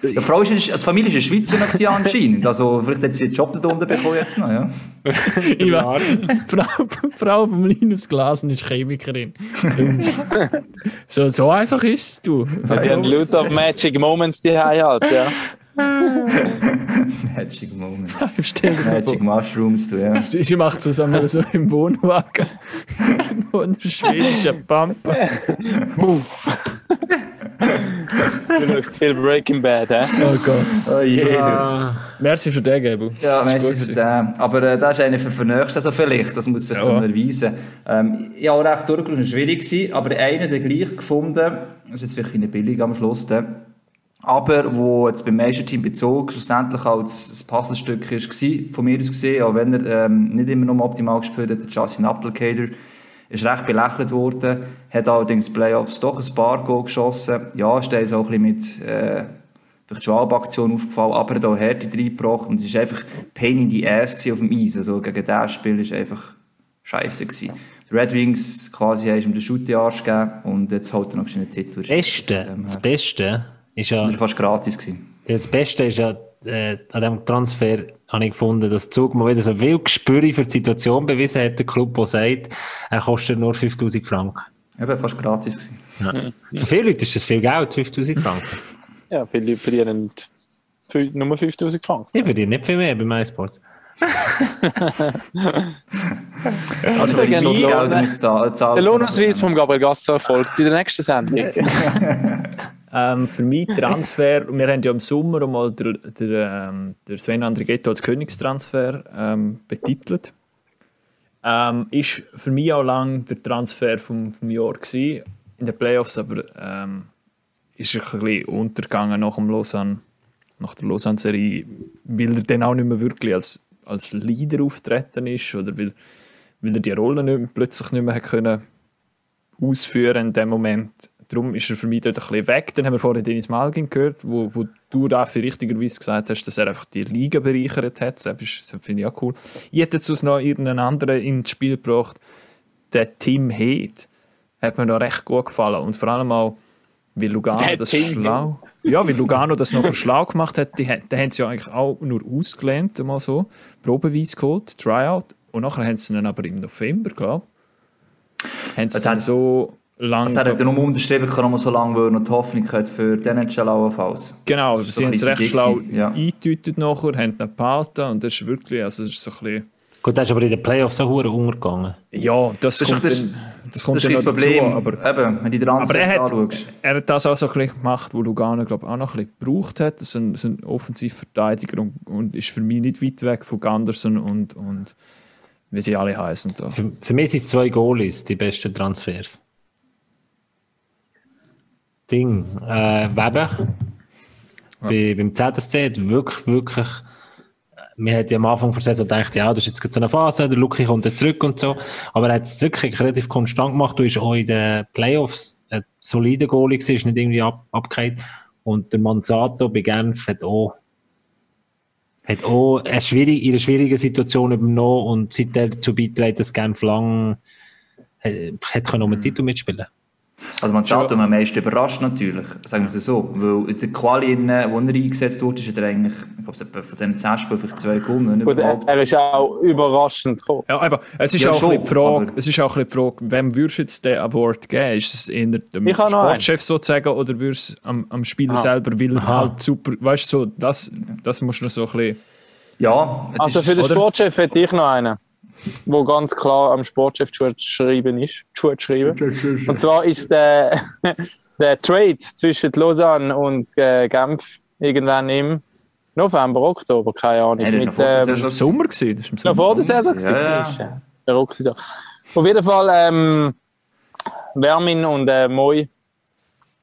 Die, Frau ist, die Familie ist in der Schweiz noch gewesen anscheinend. Also, vielleicht hat sie den Job da unten bekommen jetzt noch, ja. Ich war, Frau, Frau von Linus Glasen ist Chemikerin. so, so einfach ist es, du. Die haben lauter Magic Moments die halt, ja. Magic Moment. Magic Mushrooms, du, ja. Sie sie macht zusammen so im Wohnwagen. Und der Pampa. Du schaust viel Breaking Bad, hä? Oh Gott. Oh je, ah, Merci für den, Gebu. Ja, Das merci für den. Aber äh, das ist einer für, für nächstes Saison vielleicht, das muss sich Ja. dann erweisen. Ähm, ich habe auch recht durchgeschaut, schwierig, gewesen, aber einen, den gleich gefunden, das ist jetzt vielleicht ein billig am Schluss, der, aber wo jetzt beim Meisterteam Bezug schlussendlich als das Puzzlestück ist, war, von mir aus gesehen, auch wenn er ähm, nicht immer noch optimal gespielt hat, der Justin Applicator, ist recht belächelt worden, hat allerdings Playoffs doch ein paar Goal geschossen. Ja, ist dann so ein bisschen mit äh, vielleicht Schwalbe-Aktion aufgefallen, aber da Härte reingebracht und es war einfach Pain in the Ass auf dem Eis. Also gegen das Spiel war einfach scheiße. Gewesen. Die Red Wings quasi haben ihm den Schutte-Arsch gegeben und jetzt holt er noch einen Titel. das Beste, das Beste ist ja, Das war fast gratis. Gewesen. ja, das Beste ist ja, äh, an diesem Transfer habe ich gefunden, dass Zug mal wieder so viel Gespür für die Situation bewiesen hat, der Club, der sagt, er kostet nur 5000 Franken. Eben fast gratis. Gewesen. Für viele Leute ist das viel Geld, 5000 Franken. Ja, viele Leute verdienen nur 5000 Franken. Ich verdiene nicht viel mehr bei MySports. Also wenn ich Lohn- muss zahlen, Der Lohnausweis vom Gabriel Gasser folgt in der nächsten Sendung. Ähm, für mich Transfer, wir haben ja im Sommer mal der, der, ähm, der Sven Andrighetto als Königstransfer ähm, betitelt. Ähm, ist für mich auch lang der Transfer vom, vom Jahr gewesen, in den Playoffs, aber ähm, ist ein bisschen untergegangen nach dem Lausanne, nach der Lausanne-Serie, weil er dann auch nicht mehr wirklich als, als Leader auftreten ist oder weil, weil er die Rolle nicht, plötzlich nicht mehr können ausführen in dem Moment. Darum ist er für mich dort ein bisschen weg. Dann haben wir vorhin Dennis Malgin gehört, wo, wo du dafür richtigerweise gesagt hast, dass er einfach die Liga bereichert hat. Das, das finde ich auch cool. Ich hätte jetzt sonst noch irgendeinen anderen ins Spiel gebracht. Der Tim Heed hat mir da recht gut gefallen. Und vor allem auch, weil Lugano Der das Tim schlau... Ja, weil Lugano das noch schlau gemacht hat. Die, haben- die haben sie ja eigentlich auch nur ausgelernt, mal so, probeweise geholt, Tryout. Und nachher haben sie ihn aber im November, glaube ich, haben sie dann hat- so lange... Also er hat ja nur unterschrieben, kann noch so lange, weil er noch die Hoffnung hat für den NHL allenfalls. Genau, Das ist sie so haben ein es bisschen recht schlau ja. eingetütet nachher, haben ihn behalten und das ist wirklich, also das ist so ein bisschen... Gut, der ist aber in den Playoffs so verdammt untergegangen. Ja, das, Das ist kommt, das- dann, das kommt Das ist dann das noch Problem. dazu, aber... Eben, wenn du die Aber er Transfers hat, anschaust. er hat das auch so ein bisschen gemacht, wo Lugano glaub, auch noch ein bisschen gebraucht hat. So ein, so ein Offensivverteidiger und, und ist für mich nicht weit weg von Ganderson und, und wie sie alle heißen. Da. Für, für mich sind es zwei Goalies die besten Transfers. Ding, äh, Weber. Bei, beim ZSC hat wirklich, wirklich, wir hätten ja am Anfang der Saison gedacht, ja, das ist jetzt so eine Phase, der Luki kommt dann zurück und so, aber er hat es wirklich relativ konstant gemacht, du bist auch in den Playoffs ein solider Goalie gewesen, ist nicht irgendwie ab, abgehakt und der Manzato bei Genf hat auch hat auch eine schwierig, in einer schwierigen Situation übernommen und seitdem dazu beitragen, dass Genf lang äh, hat können um den Titel mitspielen Also man hat am meisten überrascht natürlich, sagen wir es so. Weil in der Quali, in, äh, wo er eingesetzt wurde, ist er eigentlich, ich glaube, von diesen 10 Spielen vielleicht zwei gewonnen. nicht Gut, er, er ist auch überraschend gekommen. Ja, aber es ist, Ja, auch schon, ein bisschen die Frage, es ist auch ein bisschen die Frage, wem würdest du jetzt den Award geben? Ist es eher dem Sportchef sozusagen oder würdest du es am, am Spieler selber, weil er halt super, weißt du, so, das, das musst du noch so ein bisschen... Ja, es Also ist, für den oder? Sportchef hätte ich noch einen, wo ganz klar am Sportchef geschrieben ist. geschrieben. Und zwar ist der, der Trade zwischen Lausanne und äh, Genf irgendwann im November, Oktober, keine Ahnung. Nein, das ist noch mit, vor der ähm, war Sommer gewesen, das ist noch vor der Saison Ja, ja. gewesen, ja. Verrückt so. Auf jeden Fall ähm, Vermin und äh, Moi,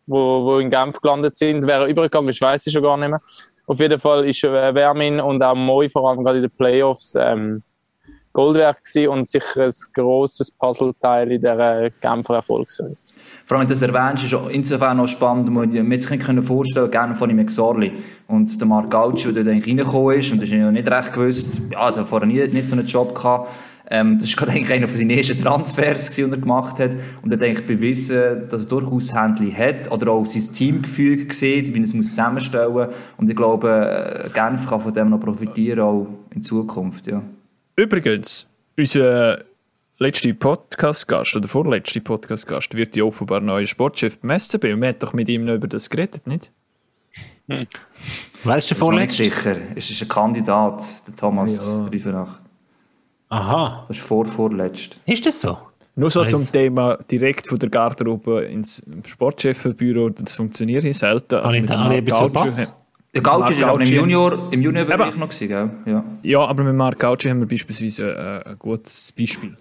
wo, wo in Genf gelandet sind. Wer übergegangen ist, weiß ich schon gar nicht mehr. Auf jeden Fall ist äh, Vermin und auch Moi vor allem gerade in den Playoffs ähm, Gold wert gewesen und sicher ein grosses Puzzleteil in äh, Genfer Erfolgsserie. Vor allem, wenn du das erwähnst, ist insofern noch spannend, weil ich mir jetzt nicht können vorstellen gerne von ihm Exorli. Und der Marc Gauci, der da reingekommen ist, und das ist ja nicht recht gewusst, ja, der vorher nie, nicht so einen Job gehabt. Ähm, das war gerade einer von seinen ersten Transfers, den er gemacht hat. Und er hat bewiesen, dass er durchaus Händchen hat, oder auch sein Teamgefüge sieht, wie er es muss zusammenstellen Und ich glaube, äh, Genf kann von dem noch profitieren, auch in Zukunft, ja. Übrigens, unser letzter Podcast-Gast oder vorletzter Podcast-Gast wird ja offenbar neuer Sportchef beim SCB und wir haben doch mit ihm noch über das geredet, nicht? Wer ist der Ich bin mir nicht vorletzte? sicher. Es ist ein Kandidat, der Thomas Ja. Riefenach. Aha, Das ist vor, vorletzt. ist das so? Nur so Weiss. zum Thema direkt von der Garderobe ins Sportchefbüro, das funktioniert hier selten. Also Habe ich- mit dem habe ich Marc etwas verpasst? Der Gauci ist aber im Junior, im Juniorbereich noch gewesen, gell? Ja. Ja, aber mit Marc Gauci haben wir beispielsweise äh, ein gutes Beispiel.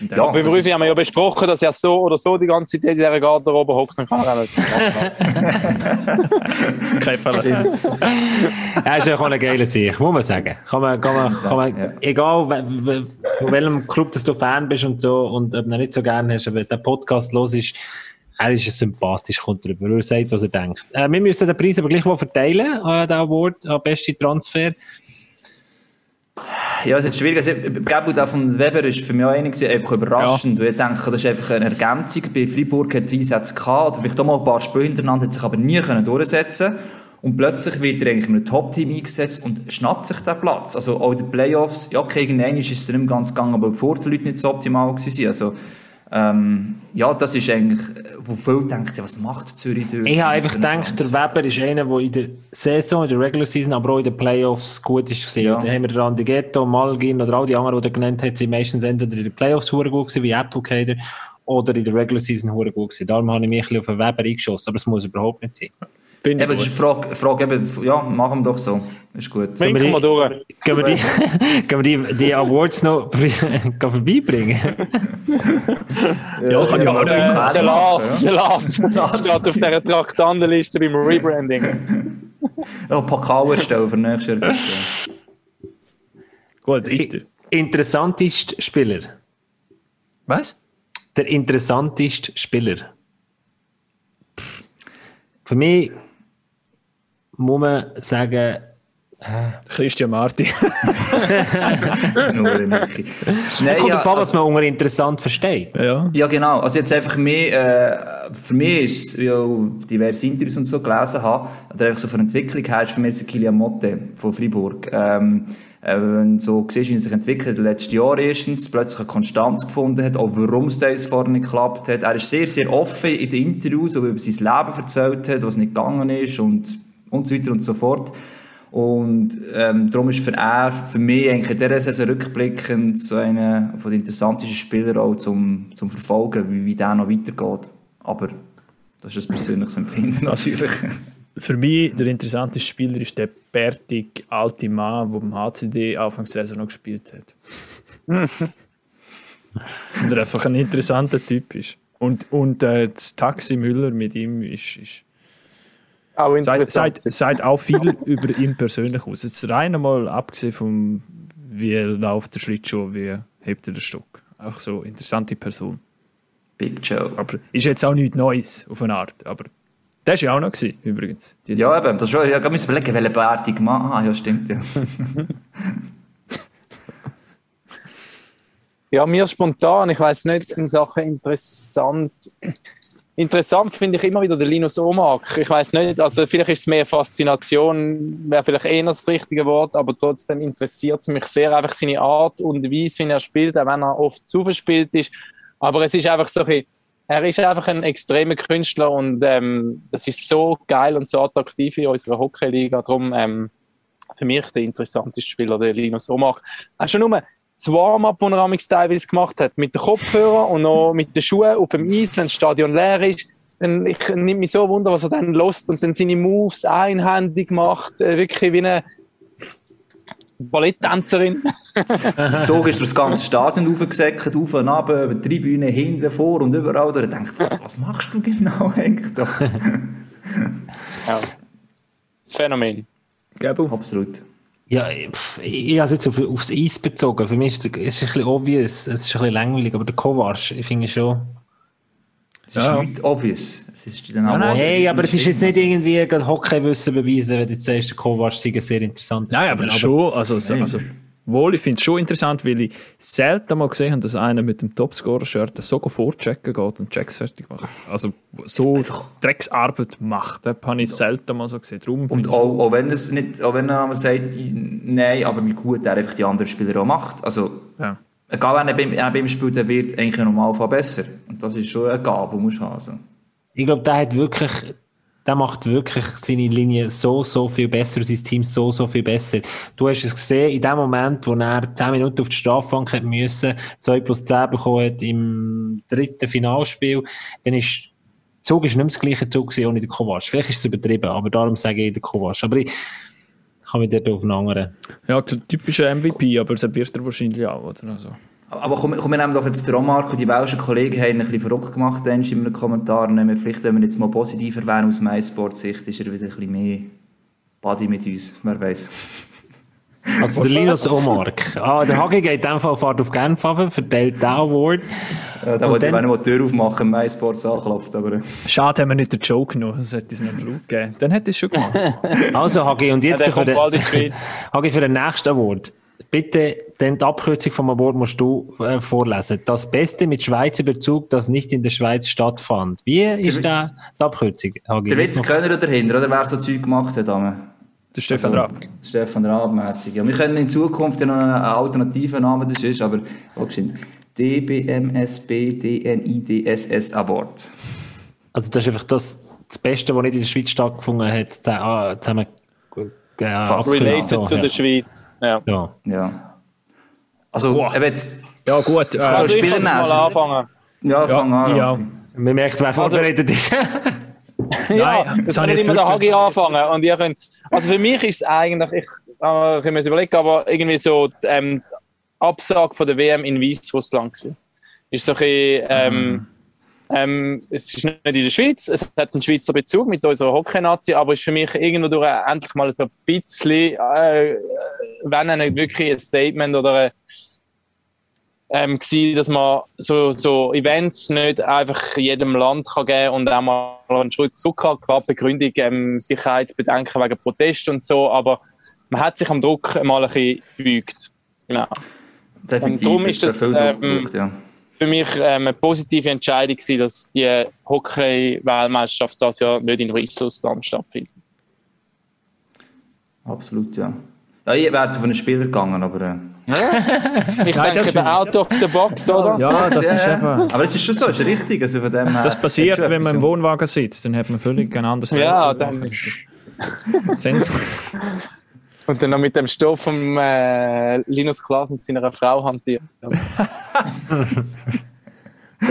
Ja, Sinne. Bei Rüfi haben wir ja besprochen, dass er so oder so die ganze Zeit in dieser Garderobe hockt, dann kann er auch nicht kein Fall. Er ist ja auch ein geiler Sieg, muss man sagen. Kann man, kann man, kann man, Ja. egal von welchem Club dass du Fan bist und so und ob du ihn nicht so gerne hast, aber der Podcast los ist, er ist sympathisch, kommt drüber, er sagt, was er denkt. Äh, wir müssen den Preis aber gleich mal verteilen, äh, den Award, an beste Transfer. Ja, es ist schwierig. Gabriel da von Weber ist für mich auch einer einfach überraschend. Weil ich denke, das ist einfach eine Ergänzung. Bei Freiburg hat er Einsätze gehabt, vielleicht auch mal ein paar Spiele hintereinander, hat sich aber nie können durchsetzen Und plötzlich wird er eigentlich in einem Top-Team eingesetzt und schnappt sich den Platz. Also auch in den Playoffs, ja, okay, irgendwann ist es dann nicht ganz gegangen, aber bevor die Leute nicht so optimal waren. Also, Ähm, ja, das ist eigentlich, wo viele denken, was macht Zürich dort? Ich habe einfach gedacht, der. Weber ist einer, der in der Saison, in der Regular Season, aber auch in den Playoffs gut ist gesehen. Ja. Dann haben wir den Randy Ghetto, Malgin oder all die anderen, die er genannt hat, sind meistens entweder in den Playoffs gut gewesen, wie Applecader, oder in der Regular Season gut gewesen. Darum habe ich mich ein bisschen auf den Weber eingeschossen, aber es muss überhaupt nicht sein. Finde Eben, ich das ist gut. eine Frage, Frage eben, ja, machen wir doch so. Ist gut. Winken wir durch. Gehen wir die, gehen wir die, die Awards noch gehen vorbeibringen? Ja, kann ich auch nicht. der Lars, der Lars steht auf dieser Traktandenliste beim Rebranding. Ja, ein paar Kauer stellen für nächstes Jahr. Gut, weiter. Interessanteste Spieler. Was? Der interessanteste Spieler. Für mich muss man sagen, Christian Marti. Nur, Michi. es Nein, kommt ja, darauf an, was also, man unter interessant versteht. ja. ja, genau. Also jetzt einfach mehr, äh, für mich ist es, wie ich auch diverse Interviews und so gelesen habe, oder einfach so von Entwicklung her, ist für mich jetzt der Kilian Motte von Freiburg. Ähm, äh, wenn du so siehst, wie er sich entwickelt, in den letzten Jahren erstens, plötzlich eine Konstanz gefunden hat, auch warum es da jetzt vorne nicht geklappt hat. Er ist sehr, sehr offen in den Interviews, wo er über sein Leben erzählt hat, was nicht gegangen ist und, und so weiter und so fort. Und ähm, darum ist für er, für mich eigentlich in dieser Saison rückblickend so einer von den interessantesten Spielern auch zum, zum Verfolgen, wie, wie der noch weitergeht. Aber das ist ein persönliches Empfinden natürlich. Für mich der interessanteste Spieler ist der bärtig alte Mann, der beim HCD Anfangs der Saison noch gespielt hat. Und er einfach ein interessanter Typ ist. Und, und äh, das Taxi Müller mit ihm ist, ist Auch sagt, interessant. sagt, sagt auch viel über ihn persönlich aus. Jetzt rein einmal abgesehen vom wie läuft der Schlittschuh, wie hebt er den Stock. Einfach so interessante Person. Big Joe. Aber ist jetzt auch nichts Neues auf eine Art. Aber der war ja auch noch gewesen, übrigens. Die Ja, eben, das ist schon, ja, ich muss überlegen, welche bärtige Mann. Ah, ja, stimmt, ja. Ja, mir spontan, ich weiß nicht, in Sachen interessant. Interessant finde ich immer wieder den Linus Omark. Ich weiß nicht, also vielleicht ist es mehr Faszination, wäre vielleicht eher das richtige Wort, aber trotzdem interessiert es mich sehr einfach seine Art und Weise, wie er spielt, auch wenn er oft zu verspielt ist. Aber es ist einfach so ein er ist einfach ein extremer Künstler und ähm, das ist so geil und so attraktiv in unserer Hockeyliga. Darum ähm, für mich der interessanteste Spieler, der Linus Omark. Auch schon nur das Warm-up, das er amigs teilweise gemacht hat, mit den Kopfhörern und noch mit den Schuhen auf dem Eis, wenn das Stadion leer ist. Dann, ich nehme mich so wunder, was er dann lost und dann seine Moves einhändig macht, äh, wirklich wie eine Balletttänzerin. Das Zug ist durch das ganze Stadion aufgesäckert, auf und ab, über die Tribüne, hinten, vor und überall. Da denkt, was, was machst du genau eigentlich da? ja. Das Phänomen. Gäbel. Absolut. Ja, pff, ich, ich habe es jetzt auf, aufs Eis bezogen. Für mich ist es es ist ein bisschen obvious, es ist ein bisschen langweilig, aber der Kovac, ich finde schon. Es ist Ja. nicht obvious. Es ist dann auch nein, Hey, aber es ist jetzt nicht Also, irgendwie gerade Hockeywissen beweisen, wenn du jetzt sagst, der Kovac sei ein sehr interessant. Nein, aber schon, also, so- also wohl, ich finde es schon interessant, weil ich selten mal gesehen habe, dass einer mit dem Topscorer-Shirt so vorchecken geht und Checks fertig macht. Also so Drecksarbeit macht, das habe ich selten mal so gesehen. Darum Und auch, auch wenn es nicht, auch wenn er sagt, nein, aber wie gut er einfach die anderen Spieler auch macht. Also, ja. egal wenn er beim, er beim spielt, der wird eigentlich im Normalfall besser. Und das ist schon eine Gabe, die man haben. Also. Ich glaube, der hat wirklich, der macht wirklich seine Linie so, so viel besser, sein Team so, so viel besser. Du hast es gesehen, in dem Moment, wo er 10 Minuten auf die Strafbank hat müssen, 2 plus 10 bekommen hat im dritten Finalspiel, dann ist, der Zug ist nicht mehr das gleiche Zug ohne den Kovac. Vielleicht ist es übertrieben, aber darum sage ich den Kovac. Aber ich kann mich dort auf einen anderen. ja, typischer MVP, aber das wird er wahrscheinlich auch, oder? Also. Aber komm, komm, wir nehmen doch jetzt den und die belgischen Kollegen haben ihn ein bisschen verrückt gemacht dann in einem Kommentar. Nehmen wir vielleicht, wenn wir jetzt mal positiv erwähnen aus MySport-Sicht, ist er wieder ein bisschen mehr Buddy mit uns, wer weiß. Also der Linus Omark. Ah, der Hagi geht in dem Fall fahrt auf Genf runter, verteilt den Award. Ja, da wollte ich dann- wenn ich die Tür aufmachen, MySports anklopft, aber... Schade, haben wir nicht den Joke genommen, sonst hätte es einen Flug gegeben. Dann hätte es schon gemacht. Also Hagi, und Ja, jetzt der für kommt den. Hagi, für den nächsten Award. Bitte, denn die Abkürzung vom Award musst du äh, vorlesen. Das Beste mit Schweizer Bezug, das nicht in der Schweiz stattfand. Wie ist da die Abkürzung, Hagi? Der Witz Könner dahinter, oder wer so Zeug gemacht hat, Dame? Der Stefan Raab. Stefan Raab mässig. Ja, wir können in Zukunft ja noch einen alternativen Namen, das ist, aber auch geschwind. DBMSB DNIDSS Award. Also das ist einfach das, das Beste, was nicht in der Schweiz stattgefunden hat, zusammen, ah, zusammen ja, Fast Related so, zu ja. der Schweiz. Ja. Ja. Ja. Also, Boah. eben jetzt, Ja, gut. kannst Äh, du Also ich Spieler kann mal anfangen. Ja, fang an. ja. Man merkt, wer vorbereitet ist. Ja, Nein, das kann ich jetzt immer der Hagi anfangen. Und ihr könnt, also für mich ist es eigentlich, ich, äh, ich muss überlegen, aber irgendwie so die, ähm, die Absage von der WM in Weißrussland gewesen. Ist so ein bisschen, ähm, ähm, es ist nicht in der Schweiz, es hat einen Schweizer Bezug mit unserer Hockey-Nazi, aber ist für mich irgendwo durch endlich mal so ein bisschen, äh, wenn nicht wirklich ein Statement oder ein, ähm, gewesen, dass man so, so Events nicht einfach jedem Land kann geben und auch mal einen Schritt zurück kann, gerade Begründung ähm, Sicherheitsbedenken wegen Protest und so, aber man hat sich am Druck mal ein bisschen gebeugt. Genau. Definitiv. Und darum ist das, ähm, ja. Für mich ähm, eine positive Entscheidung gewesen, dass die Hockey-Weltmeisterschaft das Jahr nicht in Weißrussland stattfindet. Absolut, ja. Ja, ich wäre von einem Spieler gegangen, aber... Äh, Ich Nein, das denke, der out of the box, oder? ja, das ist eben. Aber es ist schon so, es ist richtig. Also von dem her- Das passiert, wenn man im Wohnwagen sitzt. Dann hat man völlig ein anderes Ja, Welt. dann- Sens Und dann noch mit dem Stoff von äh, Linus Klasen seiner Frau hantiert.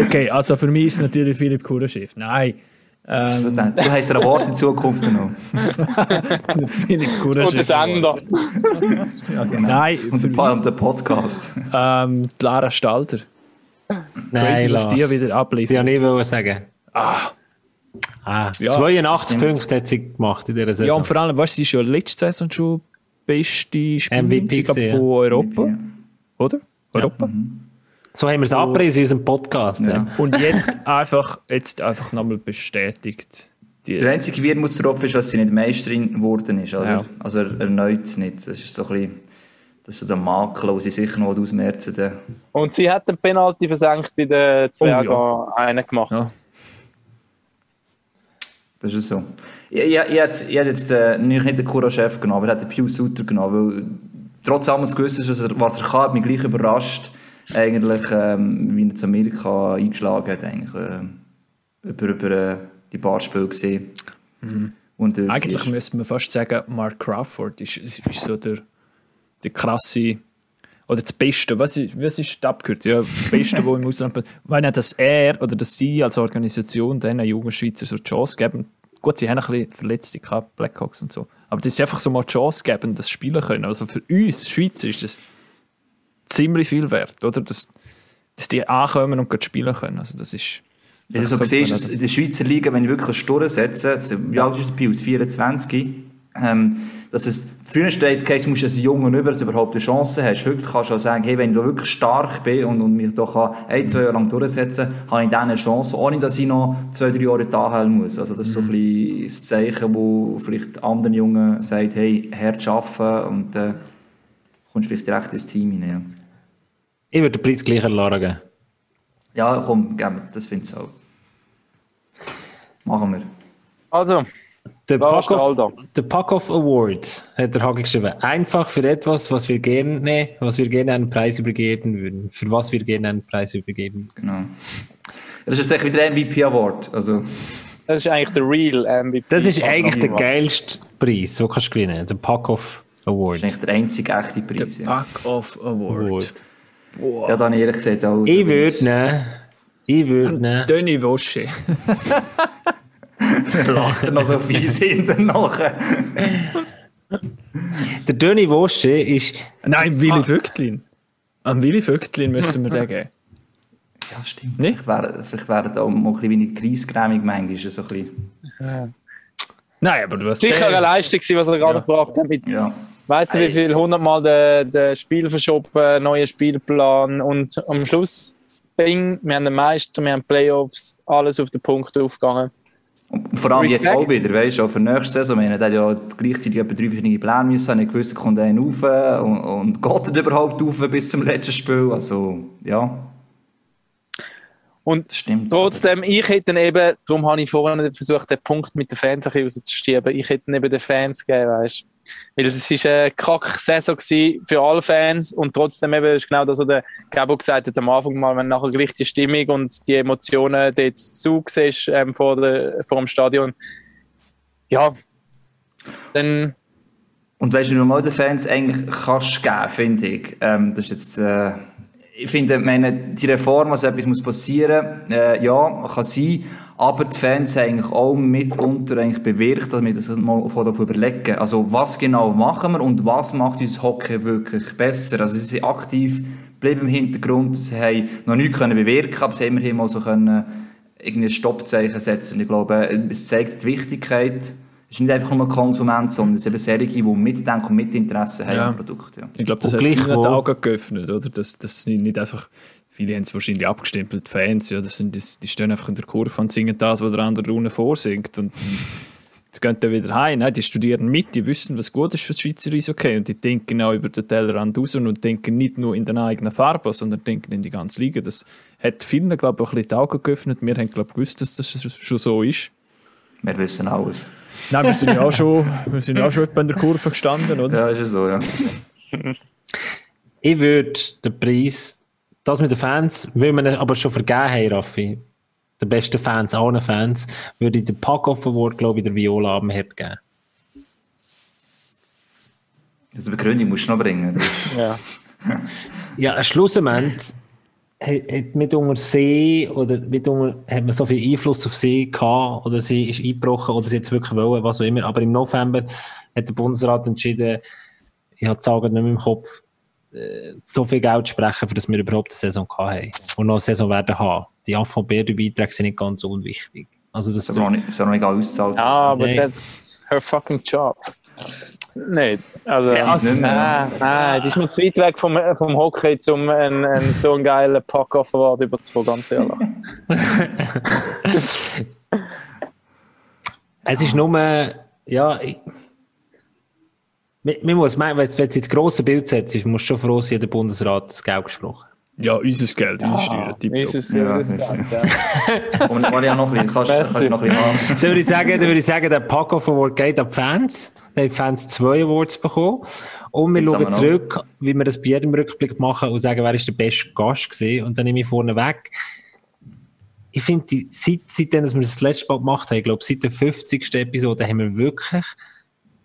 Okay, also für mich ist es natürlich Philipp Kurenschiff. Nein. Ähm, ja. Du hast ein Wort in Zukunft genommen. Philipp Und der Sender. Ja, genau. Nein, Und für der, Pa- und der Podcast. ähm, die Lara Stalder. Crazy, Nein, was die wieder Die abliefert. habe ich wollen sagen. Ah, Ah, Ja, 82 Punkte hat sie gemacht in dieser ja, Saison. und vor allem, weißt du, sie ist ja letzte Saison schon beste Spielerin MVP von Europa. Ja. Oder? Europa. So haben wir es abgerissen in unserem Podcast. Ja. Ja. Und jetzt einfach, jetzt einfach nochmal bestätigt. Die, Der einzige Wermutstropfen ist, dass sie nicht Meisterin geworden ist. Oder? Ja. Also er- erneut nicht. Das ist so ein bisschen das ist so der Makel, den sie sicher noch ausmerzen wollen. Und sie hat den Penalty versenkt, wie der Zwerg Oh, einen gemacht Ja. hat. Das ist so. Ich, ich, ich, ich hätte jetzt äh, nicht den Kura-Chef genommen, aber ich hätte den Pius Sutter genommen, weil trotz allem gewusst ist, was er, was er kann, hat mich gleich überrascht, eigentlich, ähm, wie er zu Amerika eingeschlagen hat, eigentlich, äh, über, über äh, die paar Spiele gesehen. Und, äh, Eigentlich ist- müsste man fast sagen, Mark Crawford ist, ist, ist so der, der krasse oder das Beste. Was ist, was ist Abkürzung? Ja, das Beste, was im Ausland. Wenn nicht, dass er oder dass sie als Organisation diesen jungen Schweizer so die Chance geben. Gut, sie haben ein bisschen Verletzte gehabt, Blackhawks und so. Aber dass sie einfach so mal die Chance geben, das spielen können. Also für uns Schweizer ist das ziemlich viel wert, oder? Dass, dass die ankommen und gerade spielen können. Also das ist. Wenn du so siehst, dass in der Schweizer Liga, wenn du wirklich Sturm setzen, wie alt ist der Pius? 24? Ähm, dass es früher steht, du musst als Jungen über, dass du überhaupt eine Chance hast. Heute kannst du auch sagen, hey, wenn ich da wirklich stark bin und, und mich doch kann ein, zwei Jahre lang durchsetzen habe ich dann eine Chance, ohne dass ich noch zwei, drei Jahre da muss. Also das ist so ein bisschen das Zeichen, wo vielleicht anderen Jungen sagt, hey, hart arbeiten und äh, kommst vielleicht direkt ins Team hinein. Ja. Ich würde den Preis gleich geben. Ja, komm, geben wir. das finde ich auch. Machen wir. Also, Der Lara Pack, of, Stalder. der Pack of Awards hat der Hagi geschrieben. Einfach für etwas, was wir gerne, was wir gerne einen Preis übergeben würden. Für was wir gerne einen Preis übergeben. Genau. Das ist echt wieder ein MVP Award. Also, das ist eigentlich der Real MVP. Das ist eigentlich der Geil. geilste Preis, den kannst du gewinnen. Der Pack of das Award. ist eigentlich der einzige echte Preis. Ja, Pack of Award. Award. ja dann ehrlich gesagt auch. Ich würde nehmen. Ich würde nehmen. Döni Wosche. Lacht er noch so fies hinten nachher. Der Döni Wosche ist. Nein, Willi Vögtlin. An Willi Vögtlin müssten wir den geben. Ja, stimmt. Nicht? Vielleicht wäre vielleicht wäre da auch ein bisschen weniger Kreiscremig manchmal. So ein bisschen. Nein, aber du hast Sicher eine Leistung, was er gerade gebracht hat. Mit, Ja. Weißt du, wie viel hundertmal der, der Spiel verschoben, neuer Spielplan und am Schluss, Bing, wir haben den Meister, wir haben Playoffs, alles auf den Punkt aufgegangen. Und vor allem jetzt Respekt. auch wieder, weißt du, für nächste Saison. Wir haben ja gleichzeitig etwa drei verschiedene Pläne müssen, haben gewusst, kommt einer rauf und, und geht er überhaupt rauf bis zum letzten Spiel. Also, ja, Und stimmt. Trotzdem, ich hätte eben, darum habe ich vorhin versucht, den Punkt mit den Fans ein bisschen rauszuschieben, ich hätte eben den Fans gegeben, weißt du. Weil es ist eine Kack-Saison für alle Fans und trotzdem eben ist genau das, was der Gabo gesagt hat am Anfang mal, wenn nachher gleich die Stimmung und die Emotionen dort zu ähm, vor, vor dem Stadion, ja, dann Und weißt du, normal den Fans eigentlich kannst geben, finde ich. Ähm, das ist jetzt, äh, ich finde, meine, die Reform, also etwas muss passieren, äh, ja, kann sein, aber die Fans haben eigentlich auch mitunter eigentlich bewirkt, dass wir das mal davon überlegen. Also, was genau machen wir und was macht uns Hockey wirklich besser? Also, sie sind aktiv, bleiben im Hintergrund, sie haben noch nichts können bewirken, aber sie haben immerhin mal so können, irgendwie ein Stoppzeichen setzen. Und ich glaube, es zeigt die Wichtigkeit, es ist nicht einfach nur ein Konsument, sondern es sind eben solche, die mitdenken und Mitinteresse haben Ja. am Produkt. Ja. Ich glaube, das Und hat gleichwohl- Augen geöffnet, oder? Das, das nicht einfach, viele haben es wahrscheinlich abgestempelt, Fans, ja, das sind, die, die stehen einfach in der Kurve und singen das, was der andere unten vorsingt und die gehen dann wieder heim. Nein, die studieren mit, die wissen, was gut ist für das Schweizer Eishockey und die denken auch über den Tellerrand raus und denken nicht nur in den eigenen Farben, sondern denken in die ganze Liga. Das hat vielen, glaube ich, auch ein bisschen die Augen geöffnet. Wir haben, glaube ich, gewusst, dass das schon so ist. Wir wissen alles. Nein, wir sind ja auch schon, wir sind ja auch schon etwa in der Kurve gestanden, oder? Ja, ist ja so, ja. Ich würde den Preis, das mit den Fans, will man aber schon vergeben haben, Raffi, den besten Fans, allen Fans, würde ich den Pack-Off Award, glaube ich, der Viola Abendherd geben. Also Begründung musst du noch bringen. Ja. Ja, ein Schlussmoment hat, hat mitunter sie oder mitunter hat man so viel Einfluss auf sie gehabt oder sie ist eingebrochen oder sie jetzt wirklich wollen, was auch immer. Aber im November hat der Bundesrat entschieden, ich habe die Zahlen nicht mehr im Kopf, so viel Geld sprechen, für das wir überhaupt eine Saison haben und noch eine Saison werden haben. Die AVB-Beiträge sind nicht ganz unwichtig. Also das ist aber noch nicht, nicht ausgezahlt. Ja, aber Nee. that's her fucking job. Nicht. Also, Ja, also nein, nein, das ist mir zu weit weg vom, vom Hockey, um einen, einen so einen geilen Pack-Off-Award überzukommen, ganz ehrlich. Es ist nur, ja, ich, man, muss meinen, wenn wenn es ins grosse Bild setzt, ist, muss schon froh sein, der Bundesrat das Geld gesprochen. Ja, unser Geld, unsere Steuern, tipptopp. Ist es, Ja. Und ich ja noch ein bisschen, kannst, kannst du noch ein bisschen. Dann würde ich sagen, dann würde ich sagen, der Pack-Off Award geht an die Fans. Dann haben die Fans zwei Awards bekommen. Und wir Jetzt schauen wir noch. zurück, wie wir das bei jedem Rückblick machen und sagen, wer ist der beste Gast gewesen. Und dann nehme ich vorne weg. Ich finde, die- seit, seitdem, dass wir das letzte Mal gemacht haben, ich glaube, seit der 50. Episode haben wir wirklich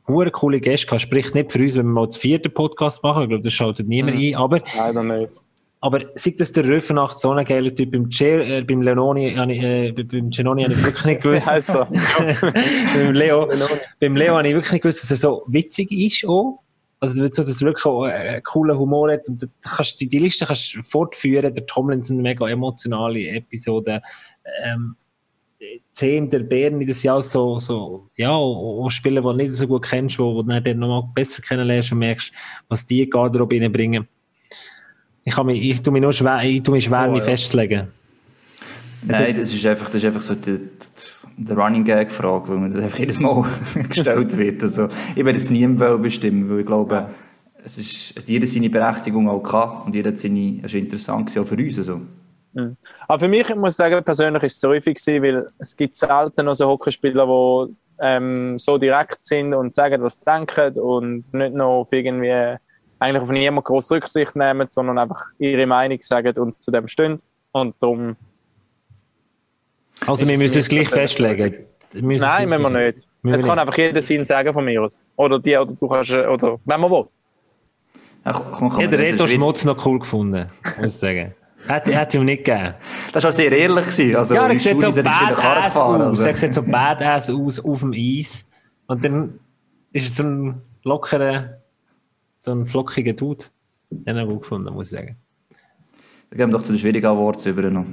hure coole Gäste gehabt. Spricht nicht für uns, wenn wir mal den vierten Podcast machen. Ich glaube, das schaltet niemand ein. Aber Leider nicht. aber sieht das der Röfenacht so ein geiler Typ beim, Cer äh, beim Leononi, ich, äh, beim Genoni habe ich wirklich nicht gewusst. heißt er? beim Leo, beim Leo habe ich wirklich nicht gewusst, dass er so witzig ist auch. Also, so, dass er wirklich auch einen coolen Humor hat. Und kannst, die, die Liste kannst du fortführen. Der Tomlinson, mega emotionale Episode. Ähm, zehn der Bären in das Jahr so, so, ja, auch Spieler, die du nicht so gut kennst, wo, wo du dann nochmal besser kennenlernst und merkst, was die Garderobe reinbringen. Ich, kann mich, ich tue mich nur schwer, ich tue mich schwer, Oh, mich ja. festzulegen. Nein, das ist einfach, das ist einfach so die, die, Running Gag Frage, weil mir das einfach jedes Mal gestellt wird. Also, ich werde es niemandem bestimmen, weil ich glaube, es ist, hat jeder seine Berechtigung auch gehabt und jeder hat seine, es ist interessant gewesen, auch für uns. Also. Aber für mich, ich muss sagen, persönlich ist es zu häufig gewesen, weil es gibt selten noch so Hockeyspieler, die ähm, so direkt sind und sagen, was sie denken und nicht noch auf irgendwie eigentlich auf niemanden groß Rücksicht nehmen, sondern einfach ihre Meinung sagen und zu dem stehen. Und darum, Also, wir müssen uns gleich festlegen. Müssen nein, wenn wir nicht. Müssen Es kann nicht. einfach jeder sein sagen von mir aus. Oder die, oder du kannst, äh, oder wenn man will. Ja, komm, komm, ist Reto. Schmutz noch cool gefunden, muss ich sagen. Hätte, ich ihm nicht gegeben. Das war sehr ehrlich. Gewesen. Also, Ja, er sieht so badass aus. also. Er sieht so badass aus auf dem Eis. Und dann ist er so ein lockerer, so ein flockiger Dude. Den habe ich gut gefunden, muss ich sagen. Wir gehen doch zu den schwierigen Awards über noch.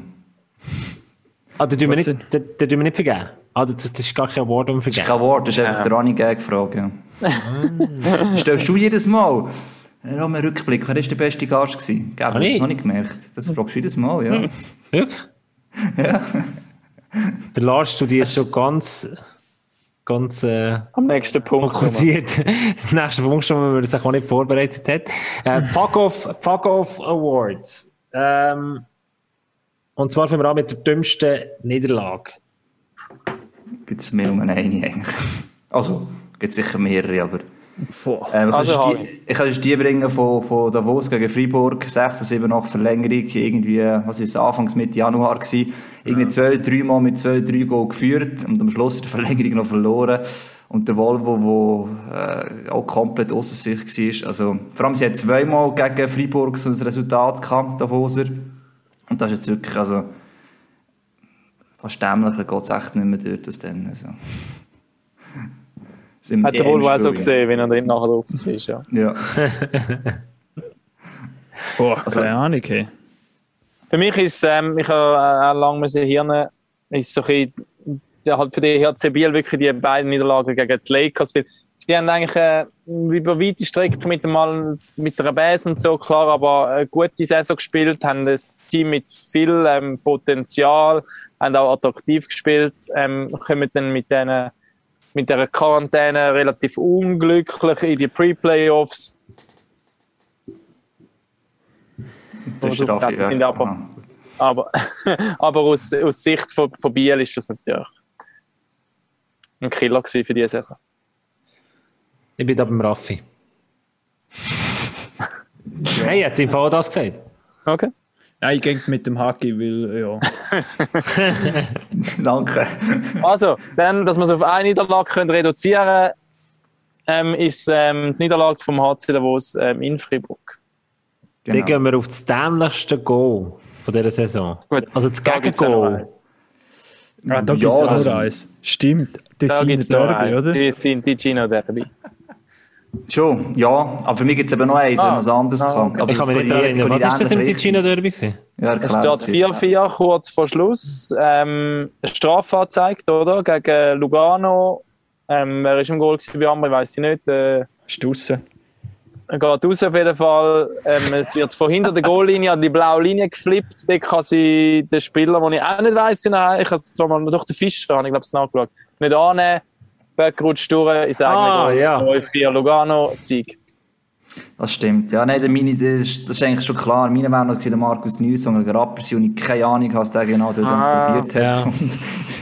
Ah, den tun wir nicht, den, den tun wir nicht vergeben. Ah, das, das ist gar kein Award, den wir Das ist vergeben. kein Wort, das ist einfach der Running Gag Frage. Ja. das stellst du jedes Mal. Ja, mal Rückblick, wer war der beste Gast? gewesen? Gell, Ah, hast du ich? noch nicht gemerkt. Das fragst du jedes Mal, ja. Wirklich? Ja. Der Lars studiert schon ganz, ganz, äh, Am nächsten Punkt. fokussiert. Das nächste Punkt schon, weil man sich auch nicht vorbereitet hat. Äh, Fuck off, Fuck off Awards. Ähm, und zwar fangen wir an mit der dümmsten Niederlage. Gibt es mehr um eine eigentlich. Also, gibt sicher mehrere, aber. Ähm, ich, Also, kann Harry. die, ich kann uns die bringen von, von Davos gegen Freiburg, 6 7 nach Verlängerung, irgendwie, was ist es, Anfangs Mitte Januar gewesen. Irgendwie zwei, drei Mal mit zwei, drei Goal geführt und am Schluss in der Verlängerung noch verloren. Und der Volvo, der äh, auch komplett außer sich war. Also, vor allem, sie hat zweimal gegen Freiburg so ein Resultat gehabt, Davoser. Und das ist jetzt wirklich, also, fast dämlicher geht es echt nicht mehr dort als dann. Also. Hat eh Volvo auch so gesehen, wenn er dort nachher drauf ist, ja. Ja. Boah, Also- keine Ahnung, hey. Für mich ist es, ähm, ich habe auch lange müssen Hirn, ist so ein bisschen, der halt für die HC Biel wirklich die beiden Niederlagen gegen die Lakers. weil Sie haben eigentlich äh, über weite Strecke mit, dem Mal, mit der Base und so, klar, aber eine gute Saison gespielt, haben ein Team mit viel ähm, Potenzial, haben auch attraktiv gespielt, ähm, kommen dann mit denen mit der Quarantäne relativ unglücklich in die Pre-Playoffs. Das ist sind aber- Ah. Aber, aber aus, aus Sicht von, von Biel ist das natürlich ein Killer gewesen für diese Saison. Ich bin da beim Raffi. Hey, hat im Fall das gesagt? Okay. Nein, ich gehe mit dem Haki, weil, ja. Danke. Also, dann, dass wir es auf eine Niederlage können reduzieren können, ähm, ist ähm, die Niederlage vom HC Davos ähm, in Freiburg. Genau. Dann gehen wir auf das dämlichste Goal von dieser Saison. Gut, Also das eins. Ah, da Ja, gibt es das- auch eins. Stimmt, das Da sind Derby, oder? Die sind die Gino Derby. Schon, ja. Aber für mich gibt es eben noch eins, Ah. wenn was anderes Ah, kann. okay. Aber Ich kann das mich nicht erinnern. Was ist das im die Ticino. Derby gewesen? Ja, Es erklär steht 4-4 kurz vor Schluss. Ähm, eine Strafe angezeigt, oder? Gegen Lugano. Ähm, wer ist im Goal bei Ambri, weiß ich nicht. Äh, Stussen. Er geht raus auf jeden Fall. Ähm, es wird von hinter der Goallinie an die blaue Linie geflippt. Dort kann sie den Spieler, den ich auch nicht weiss, ich habe es zwar mal durch den Fischer, habe ich glaube es nachgeschaut, nicht annehmen. Backrutscht durch, ins eigene Ah, ja. 0-4 Lugano, Sieg. Das stimmt. Ja, nein, der meine, das, ist, das ist eigentlich schon klar. Meine wäre noch der Markus Nilsson gegen Rapperswil und ich keine Ahnung, was der genau dort Ah, probiert hat. ja. Und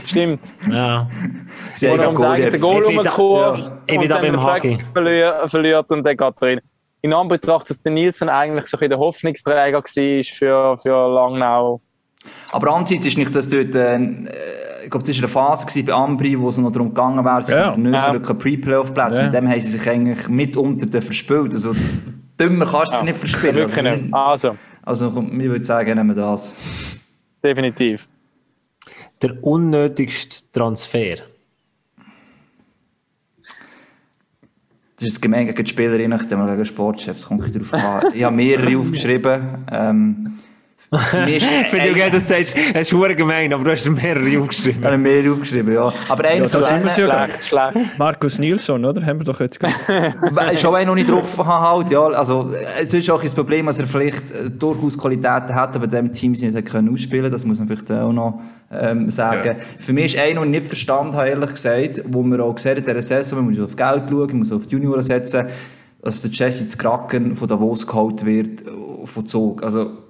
Stimmt. Ja. sie Oder haben ums eigene Goal Goal Ich bin da- rumgekurvt ja. Ich bin und da dann beim den Hagi. verliert, verliert und dann geht er rein. In Anbetracht, dass der Nielsen eigentlich so ein bisschen der Hoffnungsträger war für, für Langnau. Aber andererseits ist nicht, dass dort, äh, ich glaube, das war eine Phase gewesen bei Ambri, wo es noch darum gegangen wäre, sie Ja. ja. nicht Ja. ja. Pre-Playoff-Plätze. Ja. Mit dem haben sie sich eigentlich mitunter verspielt. Also, dümmer kannst du sie nicht verspielen. Also, nicht. Also, also, ich würde sagen, nehmen wir das. definitiv. Der unnötigste Transfer. Das ist jetzt gemein gegen die Spielerinnen, ich mal gegen den Sportchef, das kommt an. Ich habe mehrere aufgeschrieben. Ähm, für dass du sagst, es ist verdammt gemein, aber du hast mehrere aufgeschrieben. Ich habe mehrere aufgeschrieben, ja. Aber einer Ja, von denen ja Schlecht, schlecht. Markus Nilsson, oder? Haben wir doch jetzt gehört. auch einer, noch nicht drauf habe, halt, ja. Also, es ist auch das Problem, dass er vielleicht äh, durchaus Qualitäten hat, aber dem Team sie nicht können ausspielen Das muss man vielleicht auch noch ähm, sagen. Für mich ist einer, den ich nicht verstanden habe, ehrlich gesagt, wo wir auch gesehen in dieser Saison, man muss auf Geld schauen, man muss auf die Junioren setzen, dass der Jesse zu Kraken von Davos geholt wird, äh, von Zug. Also,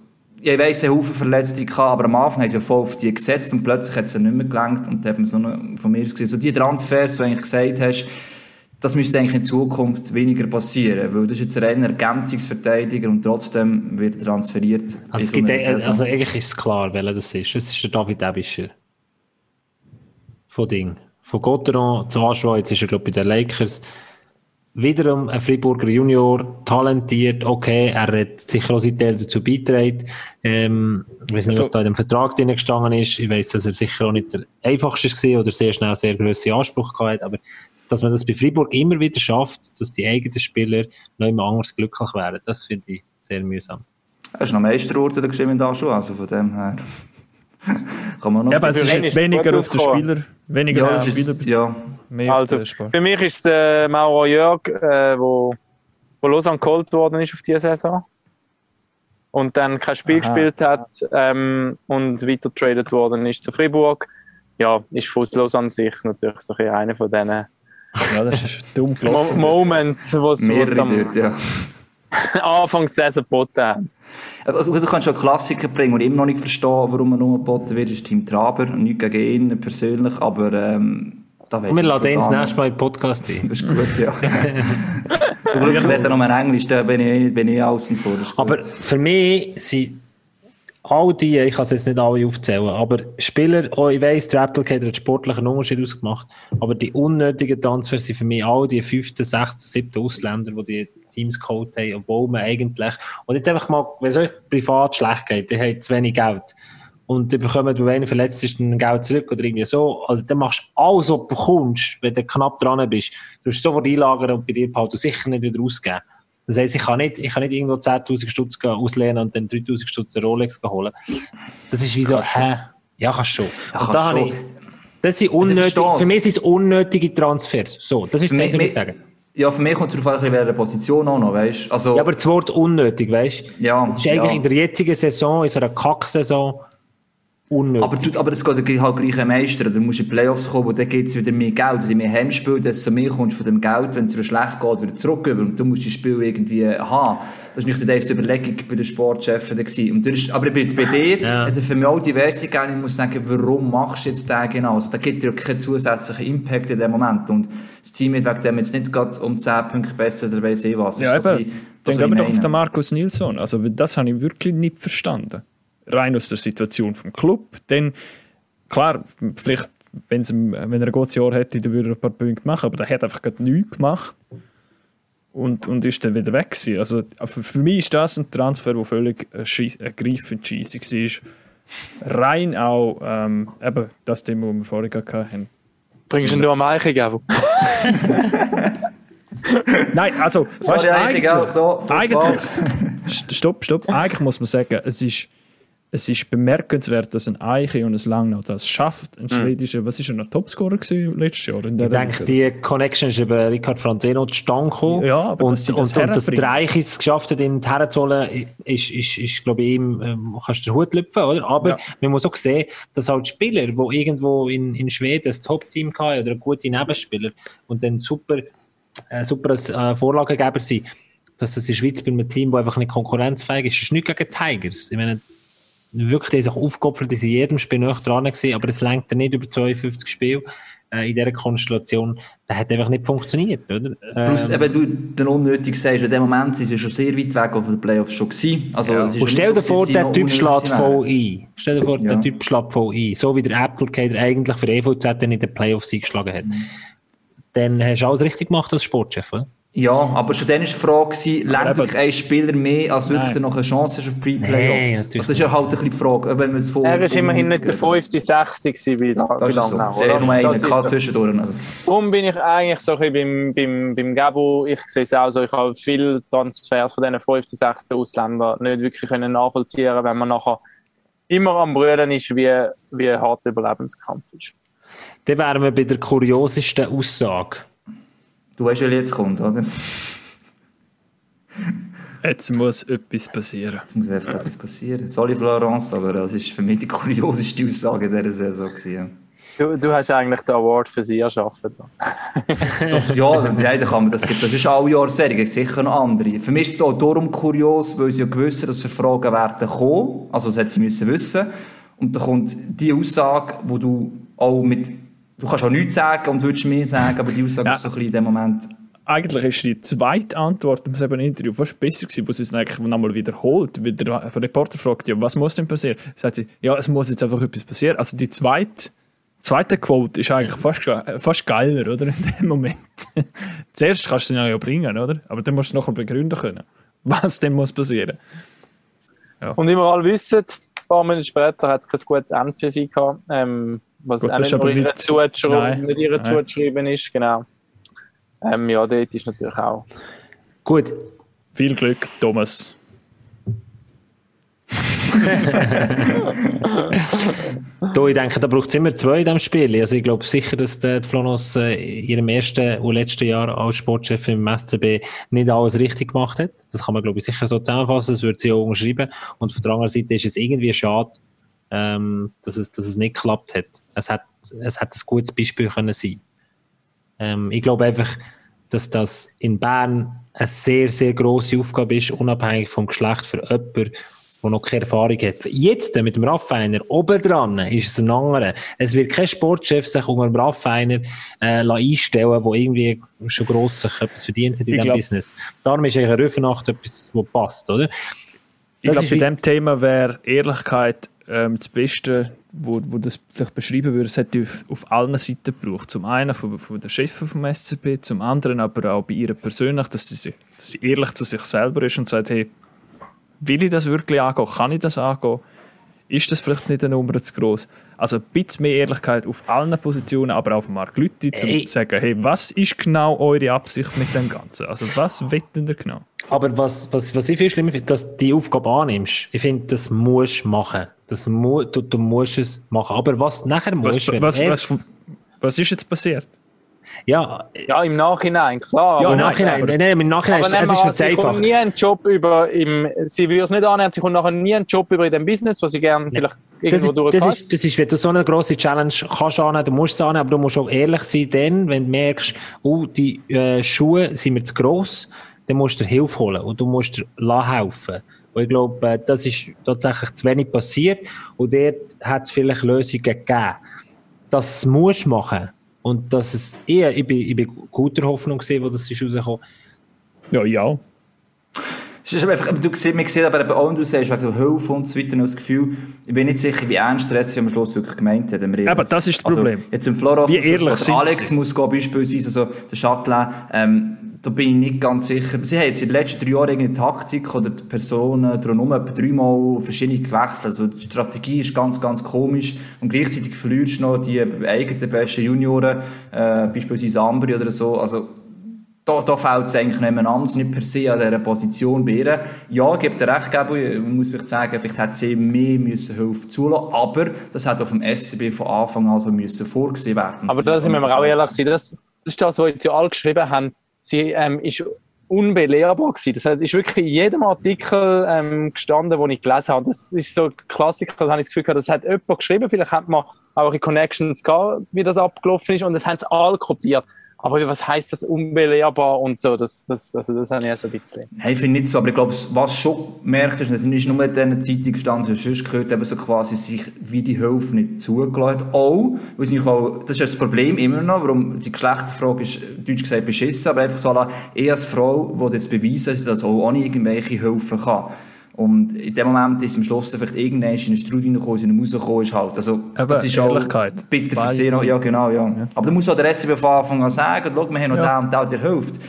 ich weiss, hat Haufen Verletzte gehabt, aber am Anfang haben sie ja voll auf die gesetzt und plötzlich hat es nicht mehr gelangt und da hat man so eine, von mir gesehen, so die Transfers, die du eigentlich gesagt hast, das müsste eigentlich in Zukunft weniger passieren, weil das ist jetzt ein Ergänzungsverteidiger und trotzdem wird er transferiert. Also, so Saison. also eigentlich ist es klar, welcher das ist. Es ist der David Ebischer. Von Ding. Von Gotteron zu Aschua, jetzt ist er glaube ich bei den Lakers. Wiederum ein Freiburger Junior, talentiert, okay, er hat sicher auch seinen Teil dazu beigetragen. Ähm, ich weiß nicht, was Also- da in dem Vertrag drin gestanden ist. Ich weiß, dass er sicher auch nicht der einfachste war oder sehr schnell sehr grosse Anspruch gehabt hat, aber dass man das bei Freiburg immer wieder schafft, dass die eigenen Spieler noch immer anders glücklich werden, das finde ich sehr mühsam. Er ist noch Meister geworden, der Geschwind da schon, also von dem her. Kann man noch Ja, aber es ist jetzt weniger auf den. Spieler, weniger ja, auf den ist, Spieler, ja, mehr auf Also, den Sport. für mich ist der Mauro Jörg, äh, wo, wo Lausanne geholt worden ist auf diese Saison. Und dann kein Spiel Aha. gespielt hat ähm, und weiter getradet worden ist zu Fribourg. Ja, ist aus Lausanne Sicht natürlich so ein bisschen einer von diesen Ja, das ist dumm Mo gelaufen. Moments, wo es am dort, ja. Anfang der Saison geboten haben. Gut, du kannst schon Klassiker bringen, und immer noch nicht verstehe, warum er nur geboten wird, ist Team Traber. Nicht gegen ihn persönlich, aber ähm, da weiss wir laden ihn das nächste Mal in den Podcast ein. Das ist gut, ja. Zum Glück wird er noch mal Englisch, da bin ich, bin ich außen vor. Aber für mich sind all die, ich kann es jetzt nicht alle aufzählen, aber Spieler, oh, ich weiss, der Applicator hat sportlichen Unterschied ausgemacht, aber die unnötigen Transfers sind für mich all die fünften, sechsten, siebten Ausländer, die die Teams geholt haben, obwohl man eigentlich, und jetzt einfach mal, wenn es euch privat schlecht geht, ihr habt zu wenig Geld, und ihr bekommt, wenn einer verletzt ist, dann Geld zurück oder irgendwie so. Also, dann machst du alles, was du bekommst, wenn du knapp dran bist. Du musst sofort einlagern und bei dir behalten und sicher nicht wieder ausgeben. Das heisst, ich kann nicht, ich kann nicht irgendwo 10.000 Stutz auslehnen und dann 3.000 Stutz Rolex holen. Das ist wie so, hä? Ja, kannst schon. kannst und da schon. ich, das sind ich unnötig, versteh's. für mich sind es unnötige Transfers. So, das ist das, was ich sagen. Ja, für mich kommt es darauf an, in welcher Position auch noch, weißt? Also, Ja, aber das Wort unnötig, weißt du? Ja, Das ist eigentlich ja. in der jetzigen Saison, in so einer Kack-Saison, unnötig. aber, du, aber es geht halt gleich ein Meister. Du musst in die Playoffs kommen, wo dann gibt es wieder mehr Geld. Je mehr Heimspiel, desto mehr kommst du von dem Geld, wenn es dir schlecht geht, wieder zurück. Und du musst das Spiel irgendwie haben. Das war nicht die erste Überlegung bei den Sportchefen. Und aber bei, bei dir Ja. hat er für mich auch diverse gegeben. Ich muss sagen, warum machst du jetzt den genau? Also, da gibt dir keinen zusätzlichen Impact in dem Moment. Und das Team wird wegen dem jetzt nicht gerade um 10 Punkte besser oder weiss ich was. Das Ja, so eben. bisschen Dann das, gehen wir doch auf den Markus Nilsson. Also, das habe ich wirklich nicht verstanden. Rein aus der Situation vom Club. Dann, klar, vielleicht, wenn's wenn er ein gutes Jahr hätte, dann würde er ein paar Punkte machen, aber der hat einfach gerade nichts gemacht. Und, und ist dann wieder weg gewesen. Also, für, für mich ist das ein Transfer, der völlig ergreifend scheisse war. Rein auch, ähm, eben, das Thema, das wir vorher haben. Bringst du ihn nur am Eichen, Gabo? Nein, also, Sorry, weißt du, eigentlich auch da. Eigentlich, Stopp, stopp. Eigentlich muss man sagen, es ist, es ist bemerkenswert, dass ein Eiche und ein Langnau das schafft. Ein schwedischer, was ist er noch Topscorer gewesen letztes Jahr? In der Ich denke, die Connection ist über Richard Franzeno zustande gekommen. Ja, aber und, dass sie das und, und dass der Eich es geschafft hat, ihn herzuholen, ist, ist, ist, glaube ich, ihm, ähm, kannst du den Hut lüpfen, oder? Aber Ja. man muss auch sehen, dass halt Spieler, die irgendwo in, in Schweden ein Top-Team hatten oder gute Nebenspieler und dann super, äh, super als äh, Vorlagengeber sind, dass das in der Schweiz bei einem Team, das einfach nicht konkurrenzfähig ist, das ist nicht gegen Tigers. Ich meine, wirklich, die sich aufgeopfert, die sind in jedem Spiel noch dran gewesen, aber es lenkt dann nicht über 52 Spiele äh, in dieser Konstellation. Das hat einfach nicht funktioniert, oder? Plus, Ähm, eben, du den unnötig sagst, in dem Moment sind sie schon sehr weit weg von den Playoffs schon gewesen. Also, ist und ja stell dir vor, der Typ schlägt voll ein. Stell dir vor, Ja. der Typ schlägt voll ein. So wie der Applecator eigentlich für EVZ dann in den Playoffs eingeschlagen hat. Mhm. Dann hast du alles richtig gemacht als Sportchef, oder? Ja, aber schon dann war die Frage, lernt wirklich ein Spieler mehr, als wirklich noch eine Chance hast auf Nein, Pre-Playoffs? natürlich also das ist ja halt ein bisschen die Frage. Wenn man es voll Er war immerhin nicht der 5., 6. gewesen, wie, Das ist so. lange Sehr nur ist gehabt so. zwischendurch. Also. Darum bin ich eigentlich so ein bisschen beim, beim, beim Gabo. Ich sehe es auch so. Ich habe viele Transfers von diesen 5., 6. Ausländern nicht wirklich können nachvollziehen wenn man nachher immer am Brüllen ist, wie, wie hart der Überlebenskampf ist. Dann wären wir bei der kuriosesten Aussage. Du weißt, wer jetzt kommt, oder? Jetzt muss etwas passieren. Jetzt muss einfach etwas passieren. Sorry, Florence, aber das ist für mich die kurioseste Aussage dieser Saison. Gewesen. Du, du hast eigentlich den Award für sie erschaffen. Doch, ja, ja, da kann man, das gibt es. Das ist alle Jahre Serie, gibt sicher noch andere. Für mich ist es auch darum kurios, weil sie ja gewusst haben, dass sie Fragen werden kommen. Also, das hätte sie müssen wissen. Und dann kommt die Aussage, wo du auch mit, du kannst auch nichts sagen und würdest mehr sagen, aber die Aussage Ja. ist so ein bisschen in dem Moment, Eigentlich ist die zweite Antwort im selben Interview fast besser gewesen, wo sie es eigentlich nochmal wiederholt. Weil der Reporter fragt, ja, was muss denn passieren? Sagt sie, ja, es muss jetzt einfach etwas passieren. Also die zweite, zweite Quote ist eigentlich fast, fast geiler, oder? In dem Moment. Zuerst kannst du sie ja bringen, oder? Aber dann musst du es nachher begründen können. Was denn muss passieren? Und wie wir alle wissen, ein paar Minuten später hat es kein gutes Ende für sie gehabt. Ähm, was Gut, auch das ist nicht, aber nur ihr nicht- zuzuschreiben, Nein. nicht ihr Nein. zuzuschreiben ist. Genau. Ähm, ja, dort ist natürlich auch. Gut, Viel Glück, Thomas. Da, ich denke, da braucht es immer zwei in diesem Spiel. Also ich glaube sicher, dass der Flonos äh, in ihrem ersten und letzten Jahr als Sportchef im SCB nicht alles richtig gemacht hat. Das kann man, glaube ich, sicher so zusammenfassen. Das würde sie auch unterschreiben. Und von der anderen Seite ist es irgendwie schade, ähm, dass, es, dass es nicht geklappt hat. Es hat, es hat ein gutes Beispiel können sein. Ähm, ich glaube einfach, dass das in Bern eine sehr, sehr grosse Aufgabe ist, unabhängig vom Geschlecht für jemanden, der noch keine Erfahrung hat. Jetzt mit dem Raffiner oben dran ist es ein anderer. Es wird kein Sportchef sich unter dem Raffiner äh, einstellen, der irgendwie schon gross sich etwas verdient hat in diesem Business. Darum ist eigentlich eine Rüfenacht etwas, was passt, oder? Ich glaube, bei diesem Thema wäre Ehrlichkeit ähm, das Beste, wo, wo das vielleicht beschreiben würde. Es hätte auf, auf allen Seiten gebraucht. Zum einen von, von den Chefen vom SCP, zum anderen aber auch bei ihr persönlich, dass sie, dass sie ehrlich zu sich selber ist und sagt, hey, will ich das wirklich angehen? Kann ich das angehen? Ist das vielleicht nicht eine Nummer zu groß? Also ein bisschen mehr Ehrlichkeit auf allen Positionen, aber auch auf dem Markt Leute, um zu sagen, hey, was ist genau eure Absicht mit dem Ganzen? Also was wetten ihr genau? Aber was, was, was ich viel schlimmer finde, dass du die Aufgabe annimmst. Ich finde, das musst du machen. Das mu du, du musst es machen. Aber was nachher Was, musst, wenn was, er- was, was ist jetzt passiert? ja, Ja, im Nachhinein, klar. Ja, im Nachhinein, aber- nein, im Nachhinein Aber ist, es ist nicht sie einfach. kommt nie einen Job über im, sie würde es nicht annehmen, sie kommt nachher nie einen Job über in dem Business, was sie gerne vielleicht Das irgendwo ist, das, ist, das ist, wenn du so eine grosse Challenge kannst annehmen, du musst es annehmen, aber du musst auch ehrlich sein, dann, wenn du merkst, oh, die äh, Schuhe sind mir zu gross, dann musst du dir Hilfe holen und du musst dir lassen helfen. Und ich glaube, äh, das ist tatsächlich zu wenig passiert und dort hat es vielleicht Lösungen gegeben. Das musst du machen. Und dass es, ich, ich, bin, ich bin guter Hoffnung gesehen, wo das ist rausgekommen. Ja, ja. Es ist aber einfach, aber du siehst, man sieht aber auch, wenn du sagst, wegen der Hilfe und so weiter, das Gefühl, ich bin nicht sicher, wie ernst der SC am Schluss wirklich gemeint hat. Aber das ist das Problem. Also, jetzt im Flora, Wie ehrlich sind Alex muss gehen, beispielsweise, also der Chatelain, ähm, da bin ich nicht ganz sicher. Sie haben jetzt in den letzten drei Jahren irgendeine Taktik oder die Personen drumherum etwa dreimal verschiedene gewechselt. Also die Strategie ist ganz, ganz komisch und gleichzeitig verlierst du noch die eigenen besten Junioren, äh, beispielsweise Ambri oder so. Also da, da fällt es eigentlich nebeneinander, nicht per se an dieser Position bei ihr. Ja, ich gebe dir recht, Gabi, man muss vielleicht sagen, vielleicht hätte sie mehr müssen Hilfe zulassen aber das hat auf dem SCB von Anfang an so müssen vorgesehen werden. Aber da sind wir auch ehrlich gewesen. Das, das ist das, was jetzt ja alle geschrieben haben. Sie ähm, ist unbelehrbar gewesen. Das ist wirklich in jedem Artikel ähm, gestanden, den ich gelesen habe. Das ist so ein Klassiker, da habe ich das Gefühl gehabt, das hat jemand geschrieben. Vielleicht hat man auch in Connections gehabt, wie das abgelaufen ist und das haben sie alle kopiert. Aber was heißt das unbelehrbar und so? Das, das, also das habe ich so ein bisschen. Nein, ich finde nicht so, aber ich glaube, was schon gemerkt ist, das ist nur in diesen Zeitungen gestanden, sondern sonst gehört eben so quasi sich wie die Hilfe nicht zugelassen. Auch, weil sie auch, das ist ja das Problem immer noch, warum die Geschlechterfrage ist, deutsch gesagt, beschissen, aber einfach so, ich als Frau, die jetzt beweisen, dass das auch ohne irgendwelche Hilfe kann. Und in dem Moment ist am Schluss vielleicht irgendwann in eine Strudel reingekommen, in eine rausgekommen ist halt. Also, Aber das ist auch Ehrlichkeit. bitter für Beide sie noch, Seiten. ja genau, ja. Aber da muss auch der SCB von Anfang an sagen, schau, wir haben noch Ja. den und der, der hilft.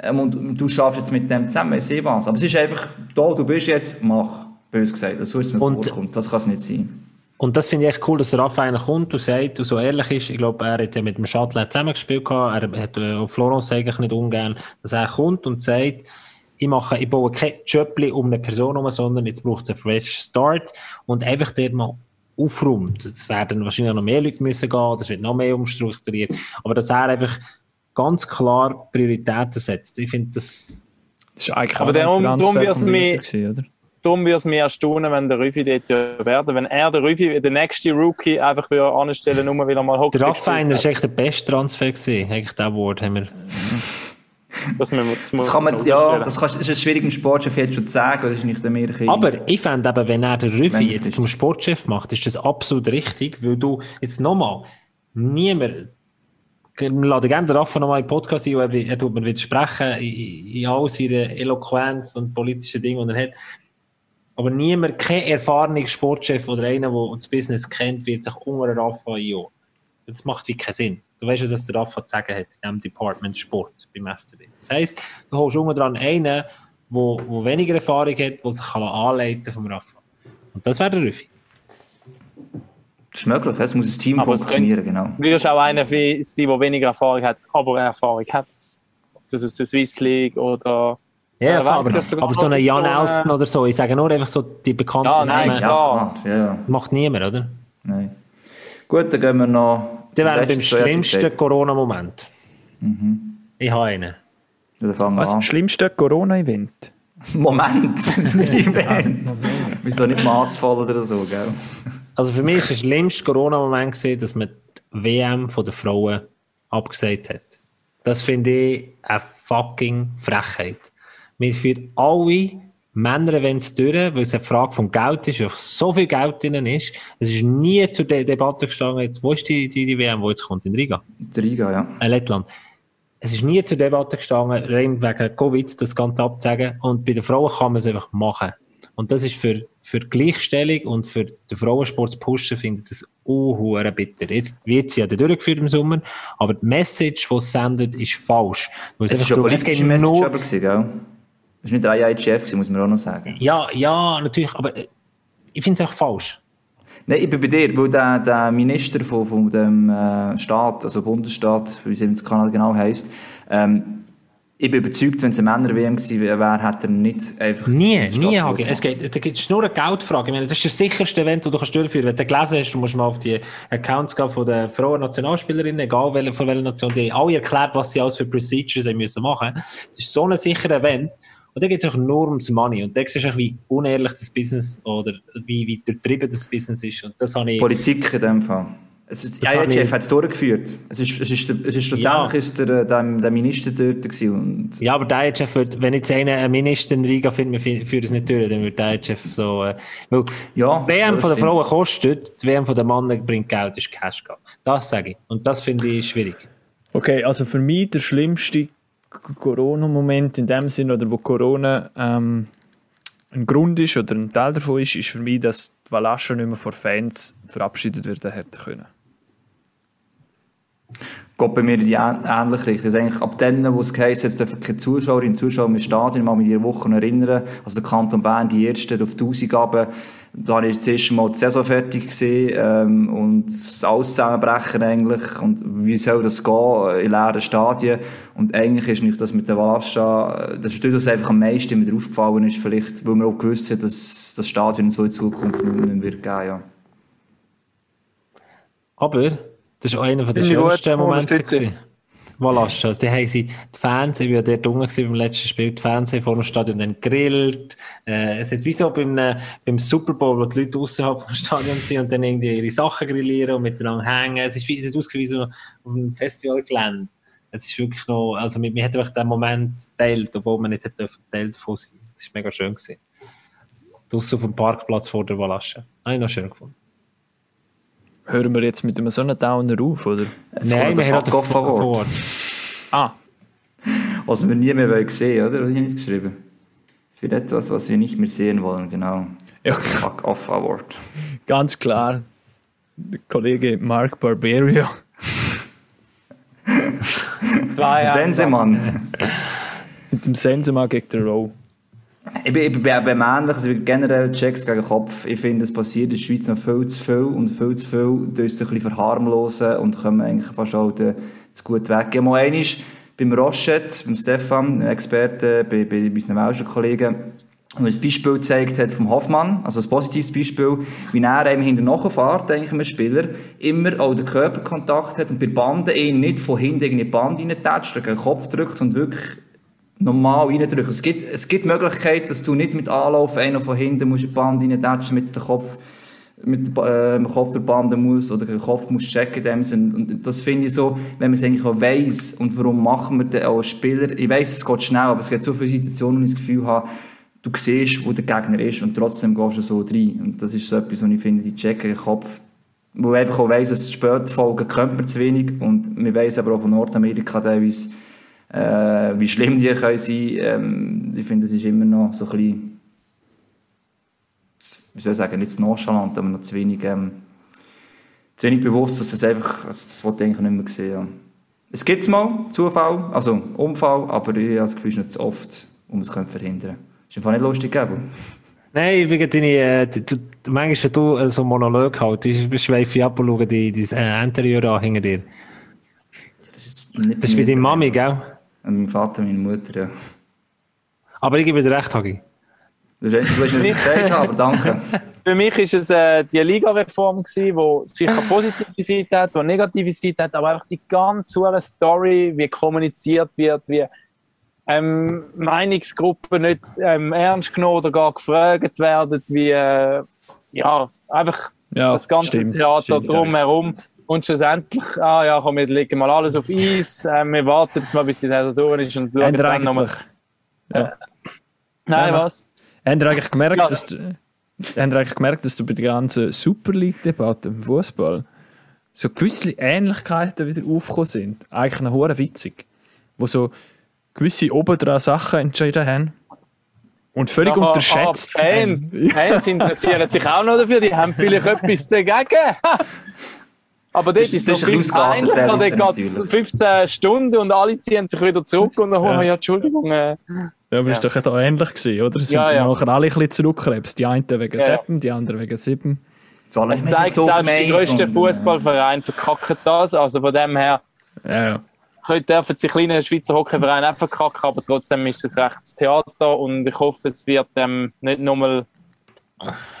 Ähm, und du schaffst jetzt mit dem zusammen, ich sehe was. Aber es ist einfach, da, du bist jetzt, mach, bös gesagt, so ist mir Und- vorkommt. Das kann es nicht sein. Und das finde ich echt cool, dass der Raphael kommt und sagt und so ehrlich ist. Ich glaube, er hat ja mit dem Chatelain zusammengespielt gehabt. Er hat äh, Florence eigentlich nicht ungern, dass er kommt und sagt, ich mache, ich baue kein Jöppli um eine Person herum, sondern jetzt braucht es einen fresh Start und einfach dort mal aufräumt. Es werden wahrscheinlich noch mehr Leute müssen gehen, es wird noch mehr umstrukturiert. Aber dass er einfach ganz klar Prioritäten setzt. Ich finde das, Das ist eigentlich Aber auch darum- ein darum mir- Winter gewesen, oder? Darum würde es mich erstaunen, wenn der Rüfi dort werden. Wenn er, der Rüfi, der nächste Rookie, einfach wieder anstellen, nur weil er mal Hockey der gespielt ist echt der beste Transfer gewesen. Eigentlich der Wort haben wir. Das, wir- das, kann man, ja, das, kannst, das ist schwierig im Sportchef jetzt schon zu sagen, das ist nicht der mehr Aber ich fände eben, wenn er den Rüffi jetzt ist. zum Sportchef macht, ist das absolut richtig, weil du jetzt nochmal niemand, ich lade gerne den Raffa nochmal in den Podcast ein, weil er, er tut mir widersprechen in, in all seiner Eloquenz und politischen Dingen, die er hat. Aber niemand, kein erfahrener Sportchef oder einer, der das Business kennt, wird sich unter den Raffa einordnen. Das macht wie keinen Sinn. Du weißt ja, dass der Raffa zu sagen hat in diesem Department Sport beim SCB. Das heisst, du holst unten dran einen, der wo, wo weniger Erfahrung hat, der sich kann anleiten vom Rafa. Und das wäre der Rüffi. Das ist möglich, es muss ein Team Aber funktionieren, genau. Du wirst auch einer wie die, der weniger Erfahrung hat, aber Erfahrung hat. Ob das aus der Swiss League oder. Ja, Ja, klar, aber, aber so eine noch, Jan Elsten oder so, ich sage nur einfach so die bekannten Ja, nein, Namen, ja. macht niemand, oder? Nein. Gut, dann gehen wir noch. Der wäre zum beim schlimmsten. Corona-Moment. Ich habe einen. Was? an. Das schlimmste Corona-Event? Moment, nicht Event. Wieso nicht maßvoll oder so, gell? Also für mich war der schlimmste Corona-Moment, dass man die WM von den Frauen abgesagt hat. Das finde ich eine fucking Frechheit. Wir für alle Männer-Events durch, weil es eine Frage vom Geld ist, weil so viel Geld drin ist. Es ist nie zur De Debatte gestanden, jetzt, wo ist die, die, die WM, wo jetzt kommt? In Riga? Der Riga, ja. Äh, Lettland. Es ist nie zur Debatte gestanden, rein wegen Covid, das Ganze abzusagen. Und bei den Frauen kann man es einfach machen. Und das ist für, für die Gleichstellung und für den Sport zu pushen, finde ich das unhuere bitter. Jetzt wird sie ja durchgeführt im Sommer, aber die Message, die es sendet, ist falsch. Weil Es ist schon politische Message aber gewesen, gell? Es war nicht der IIHF, gewesen, muss man auch noch sagen. Ja, ja, natürlich, aber äh, ich finde es auch falsch. Nein, ich bin bei dir, weil der, der Minister von, von dem äh, Staat, also Bundesstaat, wie es in Kanada genau heisst, ähm, ich bin überzeugt, wenn es eine Männer-WM gewesen wäre, hätte er nicht einfach... Nie, nie, Hagi. Es geht, da gibt es nur eine Geldfrage. Ich meine, das ist das sicherste Event, das du kannst durchführen kannst. Wenn du gelesen hast, du musst mal auf die Accounts gehen von den Frauen Nationalspielerinnen, egal welche, von welcher Nation, die haben alle erklärt, was sie alles für Procedures haben müssen machen. Das ist so ein sicherer Event. Und da geht es auch nur ums Money. Und da siehst du, auch, wie unehrlich das Business oder wie, wie durchtrieben das Business ist. Und das habe ich... Politik in dem Fall. Es ist, ja, IIHF ich- hat es durchgeführt. Es ist, es ist, der- es ist schlussendlich Ja. ist der, äh, der, der Minister dort gewesen. Und Ja, aber der IHF wird, wenn jetzt einer einen Minister in Riga findet, wir führen es nicht durch, dann wird der IHF so, äh, weil Ja, die WM von der. Frauen kostet, die WM von der Männern bringt Geld, ist Cash Cow. Das sage ich. Und das finde ich schwierig. Okay, also für mich der schlimmste Corona-Moment in dem Sinn, oder wo Corona ähm, ein Grund ist oder ein Teil davon ist, ist für mich, dass die Valascha nicht mehr vor Fans verabschiedet werden hätte können. geht bei mir in die ähn- ähnliche Richtung. Also eigentlich ab dann, wo es hat, es dürfen keine Zuschauerinnen und Zuschauer im Stadion, ich mag mich in der Woche noch erinnern, also der Kanton Bern, die ersten auf 1000 Gaben, da habe ich das erste Mal die Saison fertig gesehen, ähm, und alles zusammenbrechen eigentlich, und wie soll das gehen in leeren Stadien, und eigentlich ist nicht das mit der Valascha, äh, das ist das, was einfach am meisten mir aufgefallen ist, vielleicht, weil wir auch gewusst haben, dass das Stadion so in Zukunft nicht mehr wird geben, ja. Aber, das ist auch einer der schönsten Momente. Valascha. Also, die haben sie, die Fans, ich war ja dort unten beim letzten Spiel, die Fans haben vor dem Stadion dann gegrillt. Äh, es ist wie so beim, äh, beim Super Bowl, wo die Leute außerhalb vom Stadion sind und dann irgendwie ihre Sachen grillieren und miteinander hängen. Es ist wie, es wie so auf einem Festivalgelände. Es ist wirklich noch, also man, man hat einfach den Moment geteilt, obwohl man nicht hätte Teil davon sein. Das ist mega schön gewesen. Auf dem Parkplatz vor der Valascha. Habe ich noch schön gefunden. Hören wir jetzt mit einem so einem Downer auf, oder? Jetzt kommt der haben Fuck-Off Award. Award. Ah, Was wir nie mehr wollen sehen, oder? Was habe ich nicht geschrieben? Für etwas, was wir nicht mehr sehen wollen, genau. Ja. Fuck off Award. ganz klar. Der Kollege Mark Barberio. Sensemann. Mit dem Sensema gegen den Row. Ich bin, ich bin bei- beim Ähnlichen, also ich bin generell Checks gegen Kopf. Ich finde, es passiert in der Schweiz noch viel zu viel und viel zu viel uns ein bisschen verharmlosen und können eigentlich fast auch zu gut weg. Ich mal einmal beim Rochette, beim Stefan, Experte, bei, bei unseren Welschen Kollegen, und ein Beispiel gezeigt hat vom Hoffmann, also ein positives Beispiel, wie er einem hinten nachfährt, eigentlich einem Spieler, immer auch den Körperkontakt hat und bei Banden ihn nicht von hinten in die Band reintatscht, gegen den Kopf drückt und wirklich normal reindrücken. Es gibt, es gibt die Möglichkeit, dass du nicht mit Anlauf einer von hinten musst in die Band reintatschen, mit dem Kopf, mit äh, dem Kopf der Bande muss oder den Kopf muss checken. dem. Und das finde ich so, wenn man es eigentlich auch weiss und warum machen wir das auch als Spieler. Ich weiss, es geht schnell, aber es gibt so viele Situationen, wo ich das Gefühl habe, du siehst, wo der Gegner ist und trotzdem gehst du so rein. Und das ist so etwas, was ich finde, die checken den Kopf wo einfach auch weiss, dass Spätfolgen kennt man zu wenig und wir weiss aber auch von Nordamerika teilweise, äh, wie schlimm die können sein. Ähm, ich finde, es ist immer noch so ein bisschen, wie soll ich sagen, nicht zu nonchalant, aber noch zu wenig, ähm, zu wenig bewusst, dass es einfach, also das wollte ich eigentlich nicht mehr sehen. Ja. Es gibt es mal, Zufall, also Unfall, aber ich habe das Gefühl, es ist nicht zu oft, um es zu verhindern. Ist einfach nicht lustig, gell? Nein, wegen deine, äh, du, manchmal, wenn du äh, so einen Monolog ich schweife ich ab und schaue die, die äh, Interieur an hinter dir. Das ist, Das ist bei deiner Mami, gell? Und mein Vater, meine Mutter, ja. Aber ich gebe dir recht, Hagi. Du hast du hast nicht gesagt, aber danke. Für mich war es äh, die Liga-Reform, die sicher positive Seite hat, die negative Seite hat, aber einfach die ganze Story, wie kommuniziert wird, wie ähm, Meinungsgruppen nicht ähm, ernst genommen oder gar gefragt werden, wie äh, ja, einfach Ja, das ganze stimmt, Theater stimmt drumherum. Und schlussendlich, ah ja, komm, wir legen mal alles auf Eis, ähm, wir warten jetzt mal, bis die Saison durch ist und schauen dann nochmal. eigentlich, Nein, Ja, was? Habt ihr eigentlich gemerkt, Ja. dass du, eigentlich gemerkt, dass du bei der ganzen Super League-Debatte im Fußball so gewisse Ähnlichkeiten wieder aufgekommen sind? Eigentlich noch hure witzig. Wo so gewisse obendran Sachen entschieden haben und völlig Aber- unterschätzt aber Fans. Fans interessieren sich auch noch dafür, die haben vielleicht etwas dagegen. Aber dort Das ist- das es ist noch ein viel peinlicher. Dort geht es natürlich. 15 Stunden und alle ziehen sich wieder zurück und dann holen wir, ja, Entschuldigung. Äh, Ja, aber ist doch da ähnlich gewesen, oder? Es sind Ja, dann ja. nachher alle ein bisschen zurückkrebst. Die einen wegen Ja, ja. Seppen, die anderen wegen Sieben. So, alle, es wir sind zeigt so selbst die grössten äh, Fußballvereine verkacken das. Also von dem her Ja, ja. können, dürfen sich kleine Schweizer Hockeyvereine auch verkacken, aber trotzdem ist es recht das Theater und ich hoffe, es wird ähm, nicht nochmal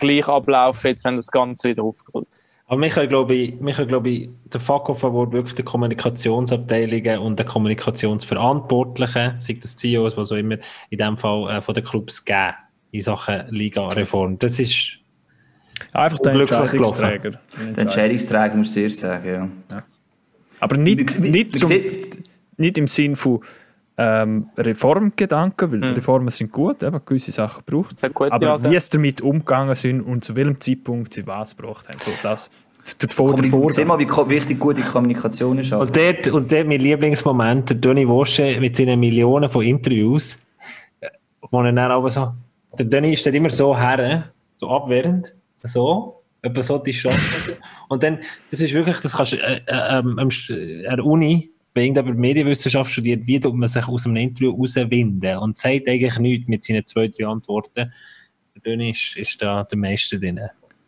gleich ablaufen, jetzt wenn das Ganze wieder aufgerollt Aber wir können, glaube ich, wir können, glaube ich, den Fuck-Off-Award wirklich der Kommunikationsabteilungen und der Kommunikationsverantwortlichen, sei das CEOs, was auch immer, in dem Fall äh, von den Clubs geben in Sachen Liga-Reform. Das ist Einfach der Entscheidungsträger. Der Entscheidungsträger muss sehr sagen, ja. Aber nicht, nicht, zum, nicht im Sinn von ähm, Reformgedanken, weil Hm. Reformen sind gut, eben, gewisse Sachen braucht. Aber Ansätze. wie es damit umgegangen sind und zu welchem Zeitpunkt sie was gebraucht haben, so das. Vor Sieh Vorgang. mal, wie wichtig gute Kommunikation ist. Und dort, und dort mein Lieblingsmoment, der Döni Wosche mit seinen Millionen von Interviews, wo er dann aber so, der Döni steht immer so her, so abwehrend, so, etwa so die Straße. Und dann, das ist wirklich, das kannst du äh, äh, äh, an der Uni, bei irgendeiner Medienwissenschaft studiert, wie tut man sich aus einem Interview rauswinden und sagt eigentlich nichts mit seinen zwei, drei Antworten. Der Döni ist, ist da der Meiste drin.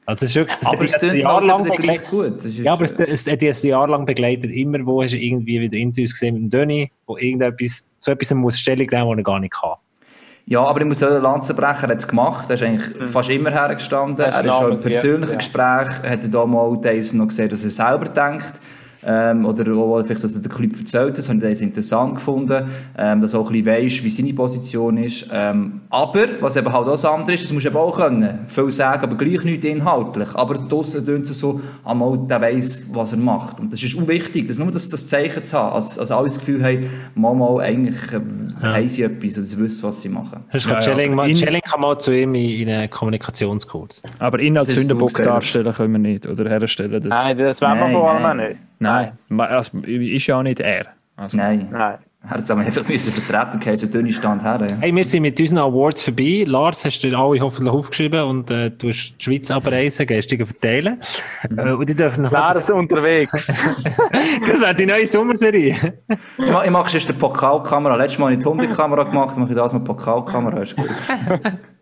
Also das ist wirklich, das Aber es klingt Jahr halt begleitet. gut. Das ist, Ja, aber es, es hat jetzt ein Jahr lang begleitet. Immer wo hast du irgendwie wieder Interviews gesehen mit dem Döni, wo irgendetwas, zu etwas muss Stellung nehmen, was er gar nicht kann. Ja, aber ich muss sagen, Lanzenbrecher hat es gemacht. Er ist eigentlich fast immer hergestanden. Er ist schon im persönlichen ja. Gespräch, hat er da mal noch gesehen, dass er selber denkt. Ähm, oder auch vielleicht, dass er den Club erzählt, das habe ich interessant gefunden, ähm, dass er auch ein bisschen weiss, wie seine Position ist. Ähm, aber, was eben halt auch das andere ist, das musst du eben auch können. Viel sagen, aber gleich nicht inhaltlich. Aber draussen tönt es so, einmal, der weiss, was er macht. Und das ist auch wichtig, das nur das, das Zeichen zu haben. Also, also alle das Gefühl haben, mal, mal eigentlich äh, haben sie etwas, oder sie wissen, was sie machen. Hast du Ja, ja, Schelling, in- Schelling kann mal zu ihm in, in einen Kommunikationskurs. Aber ihn als du Sündenbock darstellen können wir nicht. Oder herstellen. Das. Nein, das wollen wir vor allem auch nicht. Nein. Ma- Also, ist ja auch nicht er. Also, Nein. Nein. Er hat es aber einfach müssen vertreten, okay, so dünne Stand her. Ja. Hey, wir sind mit unseren Awards vorbei. Lars, hast du dir alle hoffentlich aufgeschrieben und äh, du hast die Schweiz abreisen, gehst die verteilen. Äh, und die dürfen noch Klar, ist unterwegs. Das wäre die neue Sommerserie. Ich ma- Ich mache sonst die Pokalkamera. Letztes Mal habe ich die Hundekamera gemacht, mache ich das mit Pokalkamera. Ist gut.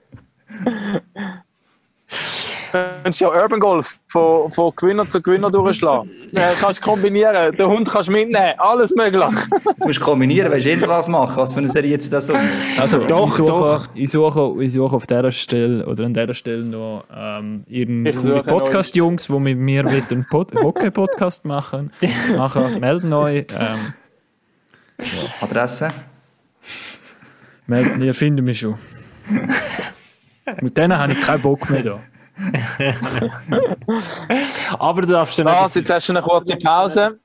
Du kannst ja Urban Golf von, von Gewinner zu Gewinner durchschlagen. Äh, kannst kombinieren, den Hund kannst mitnehmen, alles möglich. Jetzt musst du kombinieren, willst du irgendwas machen? Was für eine Serie jetzt das so? Also, Doch, ich, suche, doch. Ich, suche, ich suche auf dieser Stelle oder an dieser Stelle noch ähm, suche Podcast-Jungs, die mit mir einen Pod Hockey-Podcast machen. machen. Melden euch. Ähm, Adresse? melden, ihr findet mich schon. Mit denen habe ich keinen Bock mehr da. Aber du darfst dann Lars, jetzt hast du eine kurze Pause,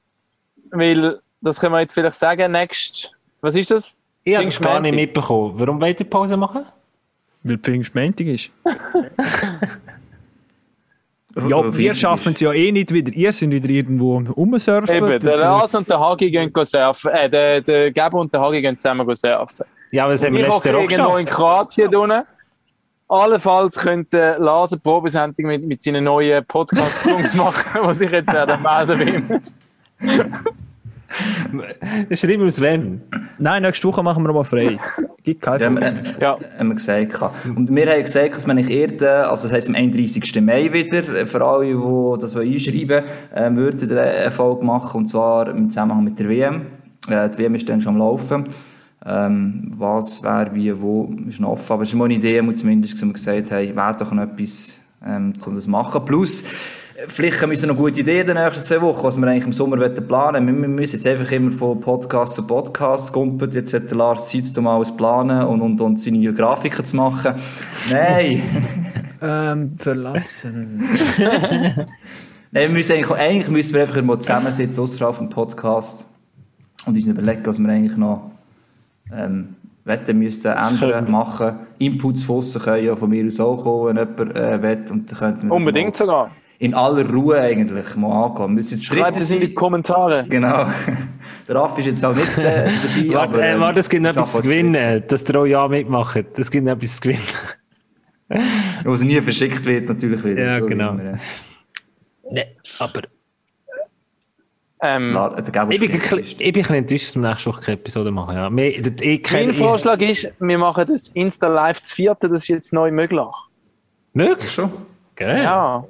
weil, das können wir jetzt vielleicht sagen, next, was ist das? Ich habe das gar nicht mitbekommen. Warum wollt ihr Pause machen? Weil Pfingstmontag ist. ja, wir schaffen es ja eh nicht wieder. Ihr seid wieder irgendwo am rumsurfen. Eben, der Lars und der Hagi gehen go surfen, äh, der, der Gabo und der Hagi gehen zusammen go surfen. Ja, aber das haben wir Ich letztes Jahr auch irgendwo in geschafft. Kroatien unten. Allenfalls könnte Lars eine Probesendung mit, mit seinen neuen Podcast-Jungs machen, die sich jetzt werden melden bei ihm. Schreib uns wenn. Nein, nächste Woche machen wir mal frei. Gibt kein Ja, Problem. äh, Ja. haben wir gesagt. Und wir haben gesagt, dass wir nicht eher, also das heisst am 31. Mai wieder, äh, für alle, die das einschreiben wollen, äh, würden wir eine Folge machen, und zwar im Zusammenhang mit der WM. Äh, die WM ist dann schon am Laufen. Ähm, was, wer, wie, wo, ist noch offen. Aber es ist mal eine Idee, wo zumindest dass wir gesagt haben, wäre doch noch etwas, ähm, um das zu machen. Plus, äh, vielleicht haben wir noch gute Ideen in den nächsten zwei Wochen, was wir eigentlich im Sommer wollen planen Wir, wir müssen jetzt einfach immer von Podcast zu Podcast gumpeln. Jetzt hat der Lars Zeit, um alles zu planen und, und, und seine Grafiken zu machen. Nein! Ähm, verlassen. Nein, wir müssen eigentlich, eigentlich müssen wir einfach mal zusammensitzen, außerhalb vom Podcast und uns überlegen, was wir eigentlich noch ähm, Wetten müssten ändern, machen. Inputs von aussen können ja von mir aus auch kommen, wenn jemand äh, wett. Und dann könnten wir Unbedingt sogar. in aller Ruhe eigentlich mal angehen. Müssen jetzt Schreibt es in die sein. Genau. Der Raff ist jetzt auch nicht äh, dabei. Warte, aber, äh, ähm, warte, es gibt etwas zu gewinnen, dass der auch ja mitmacht. Es gibt noch etwas zu gewinnen. es nie verschickt wird, natürlich wieder. Ja, So genau. immer, Nee, aber Ähm, ich bin, ich bin ein bisschen enttäuscht, dass wir nächste Woche keine Episode machen. Ja. Wir, ich, ich, mein Vorschlag ist, wir machen das Insta-Live zu vierte, das ist jetzt neu möglich. Möglich? Schon? Gell? Ja,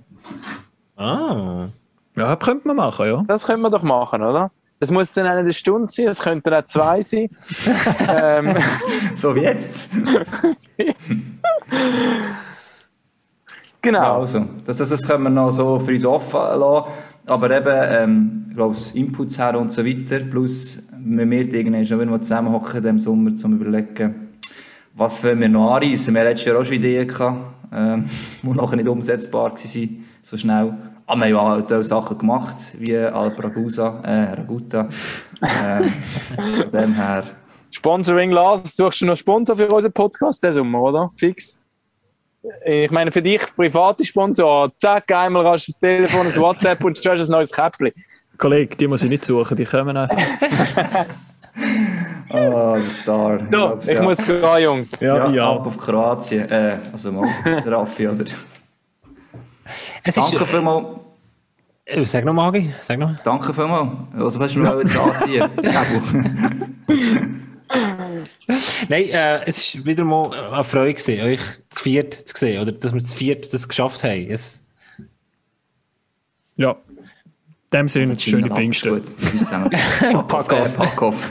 Ah. Ja, könnte man machen, ja. das können wir doch machen, oder? Das muss dann eine Stunde sein, es könnten auch zwei sein. ähm, So wie jetzt. genau. Ja, also, das, das, das können wir noch so für uns offen lassen. Aber eben, ähm, ich glaube, das Inputs her und so weiter, plus wir werden irgendwann schon wieder zusammenhocken diesem Sommer, um zu überlegen, was wollen wir noch anreissen. Wir hatten letztes Jahr auch schon Ideen, gehabt, ähm, die nachher nicht umsetzbar waren, so schnell. Aber wir haben ja auch Sachen gemacht, wie Alp Ragusa, äh, Raguta. Ähm, von dem her, Sponsoring Lars, suchst du noch Sponsor für unseren Podcast diesen Sommer, oder? Fix. Ich meine, für dich private Sponsor, zack, einmal rasch das Telefon, das WhatsApp und du hast ein neues Käppli. Kollege, die muss ich nicht suchen, die kommen einfach. oh, der Star. So, glaub's, ich ja. muss gehen, Jungs. Ja, ab auf Kroatien. Äh, also mal, Raffi, oder? Es Danke vielmals. äh, sag noch, Magi, sag noch. Danke vielmals. Also, was hast du noch jetzt anziehen? Nein, äh, es war wieder mal eine Freude, gewesen, euch zu viert zu sehen. Oder dass wir zu viert das geschafft haben. Es, Ja. In dem Sinne, schöne Pfingsten. Gut, tschüss zusammen. Pack off. Äh, Pack off.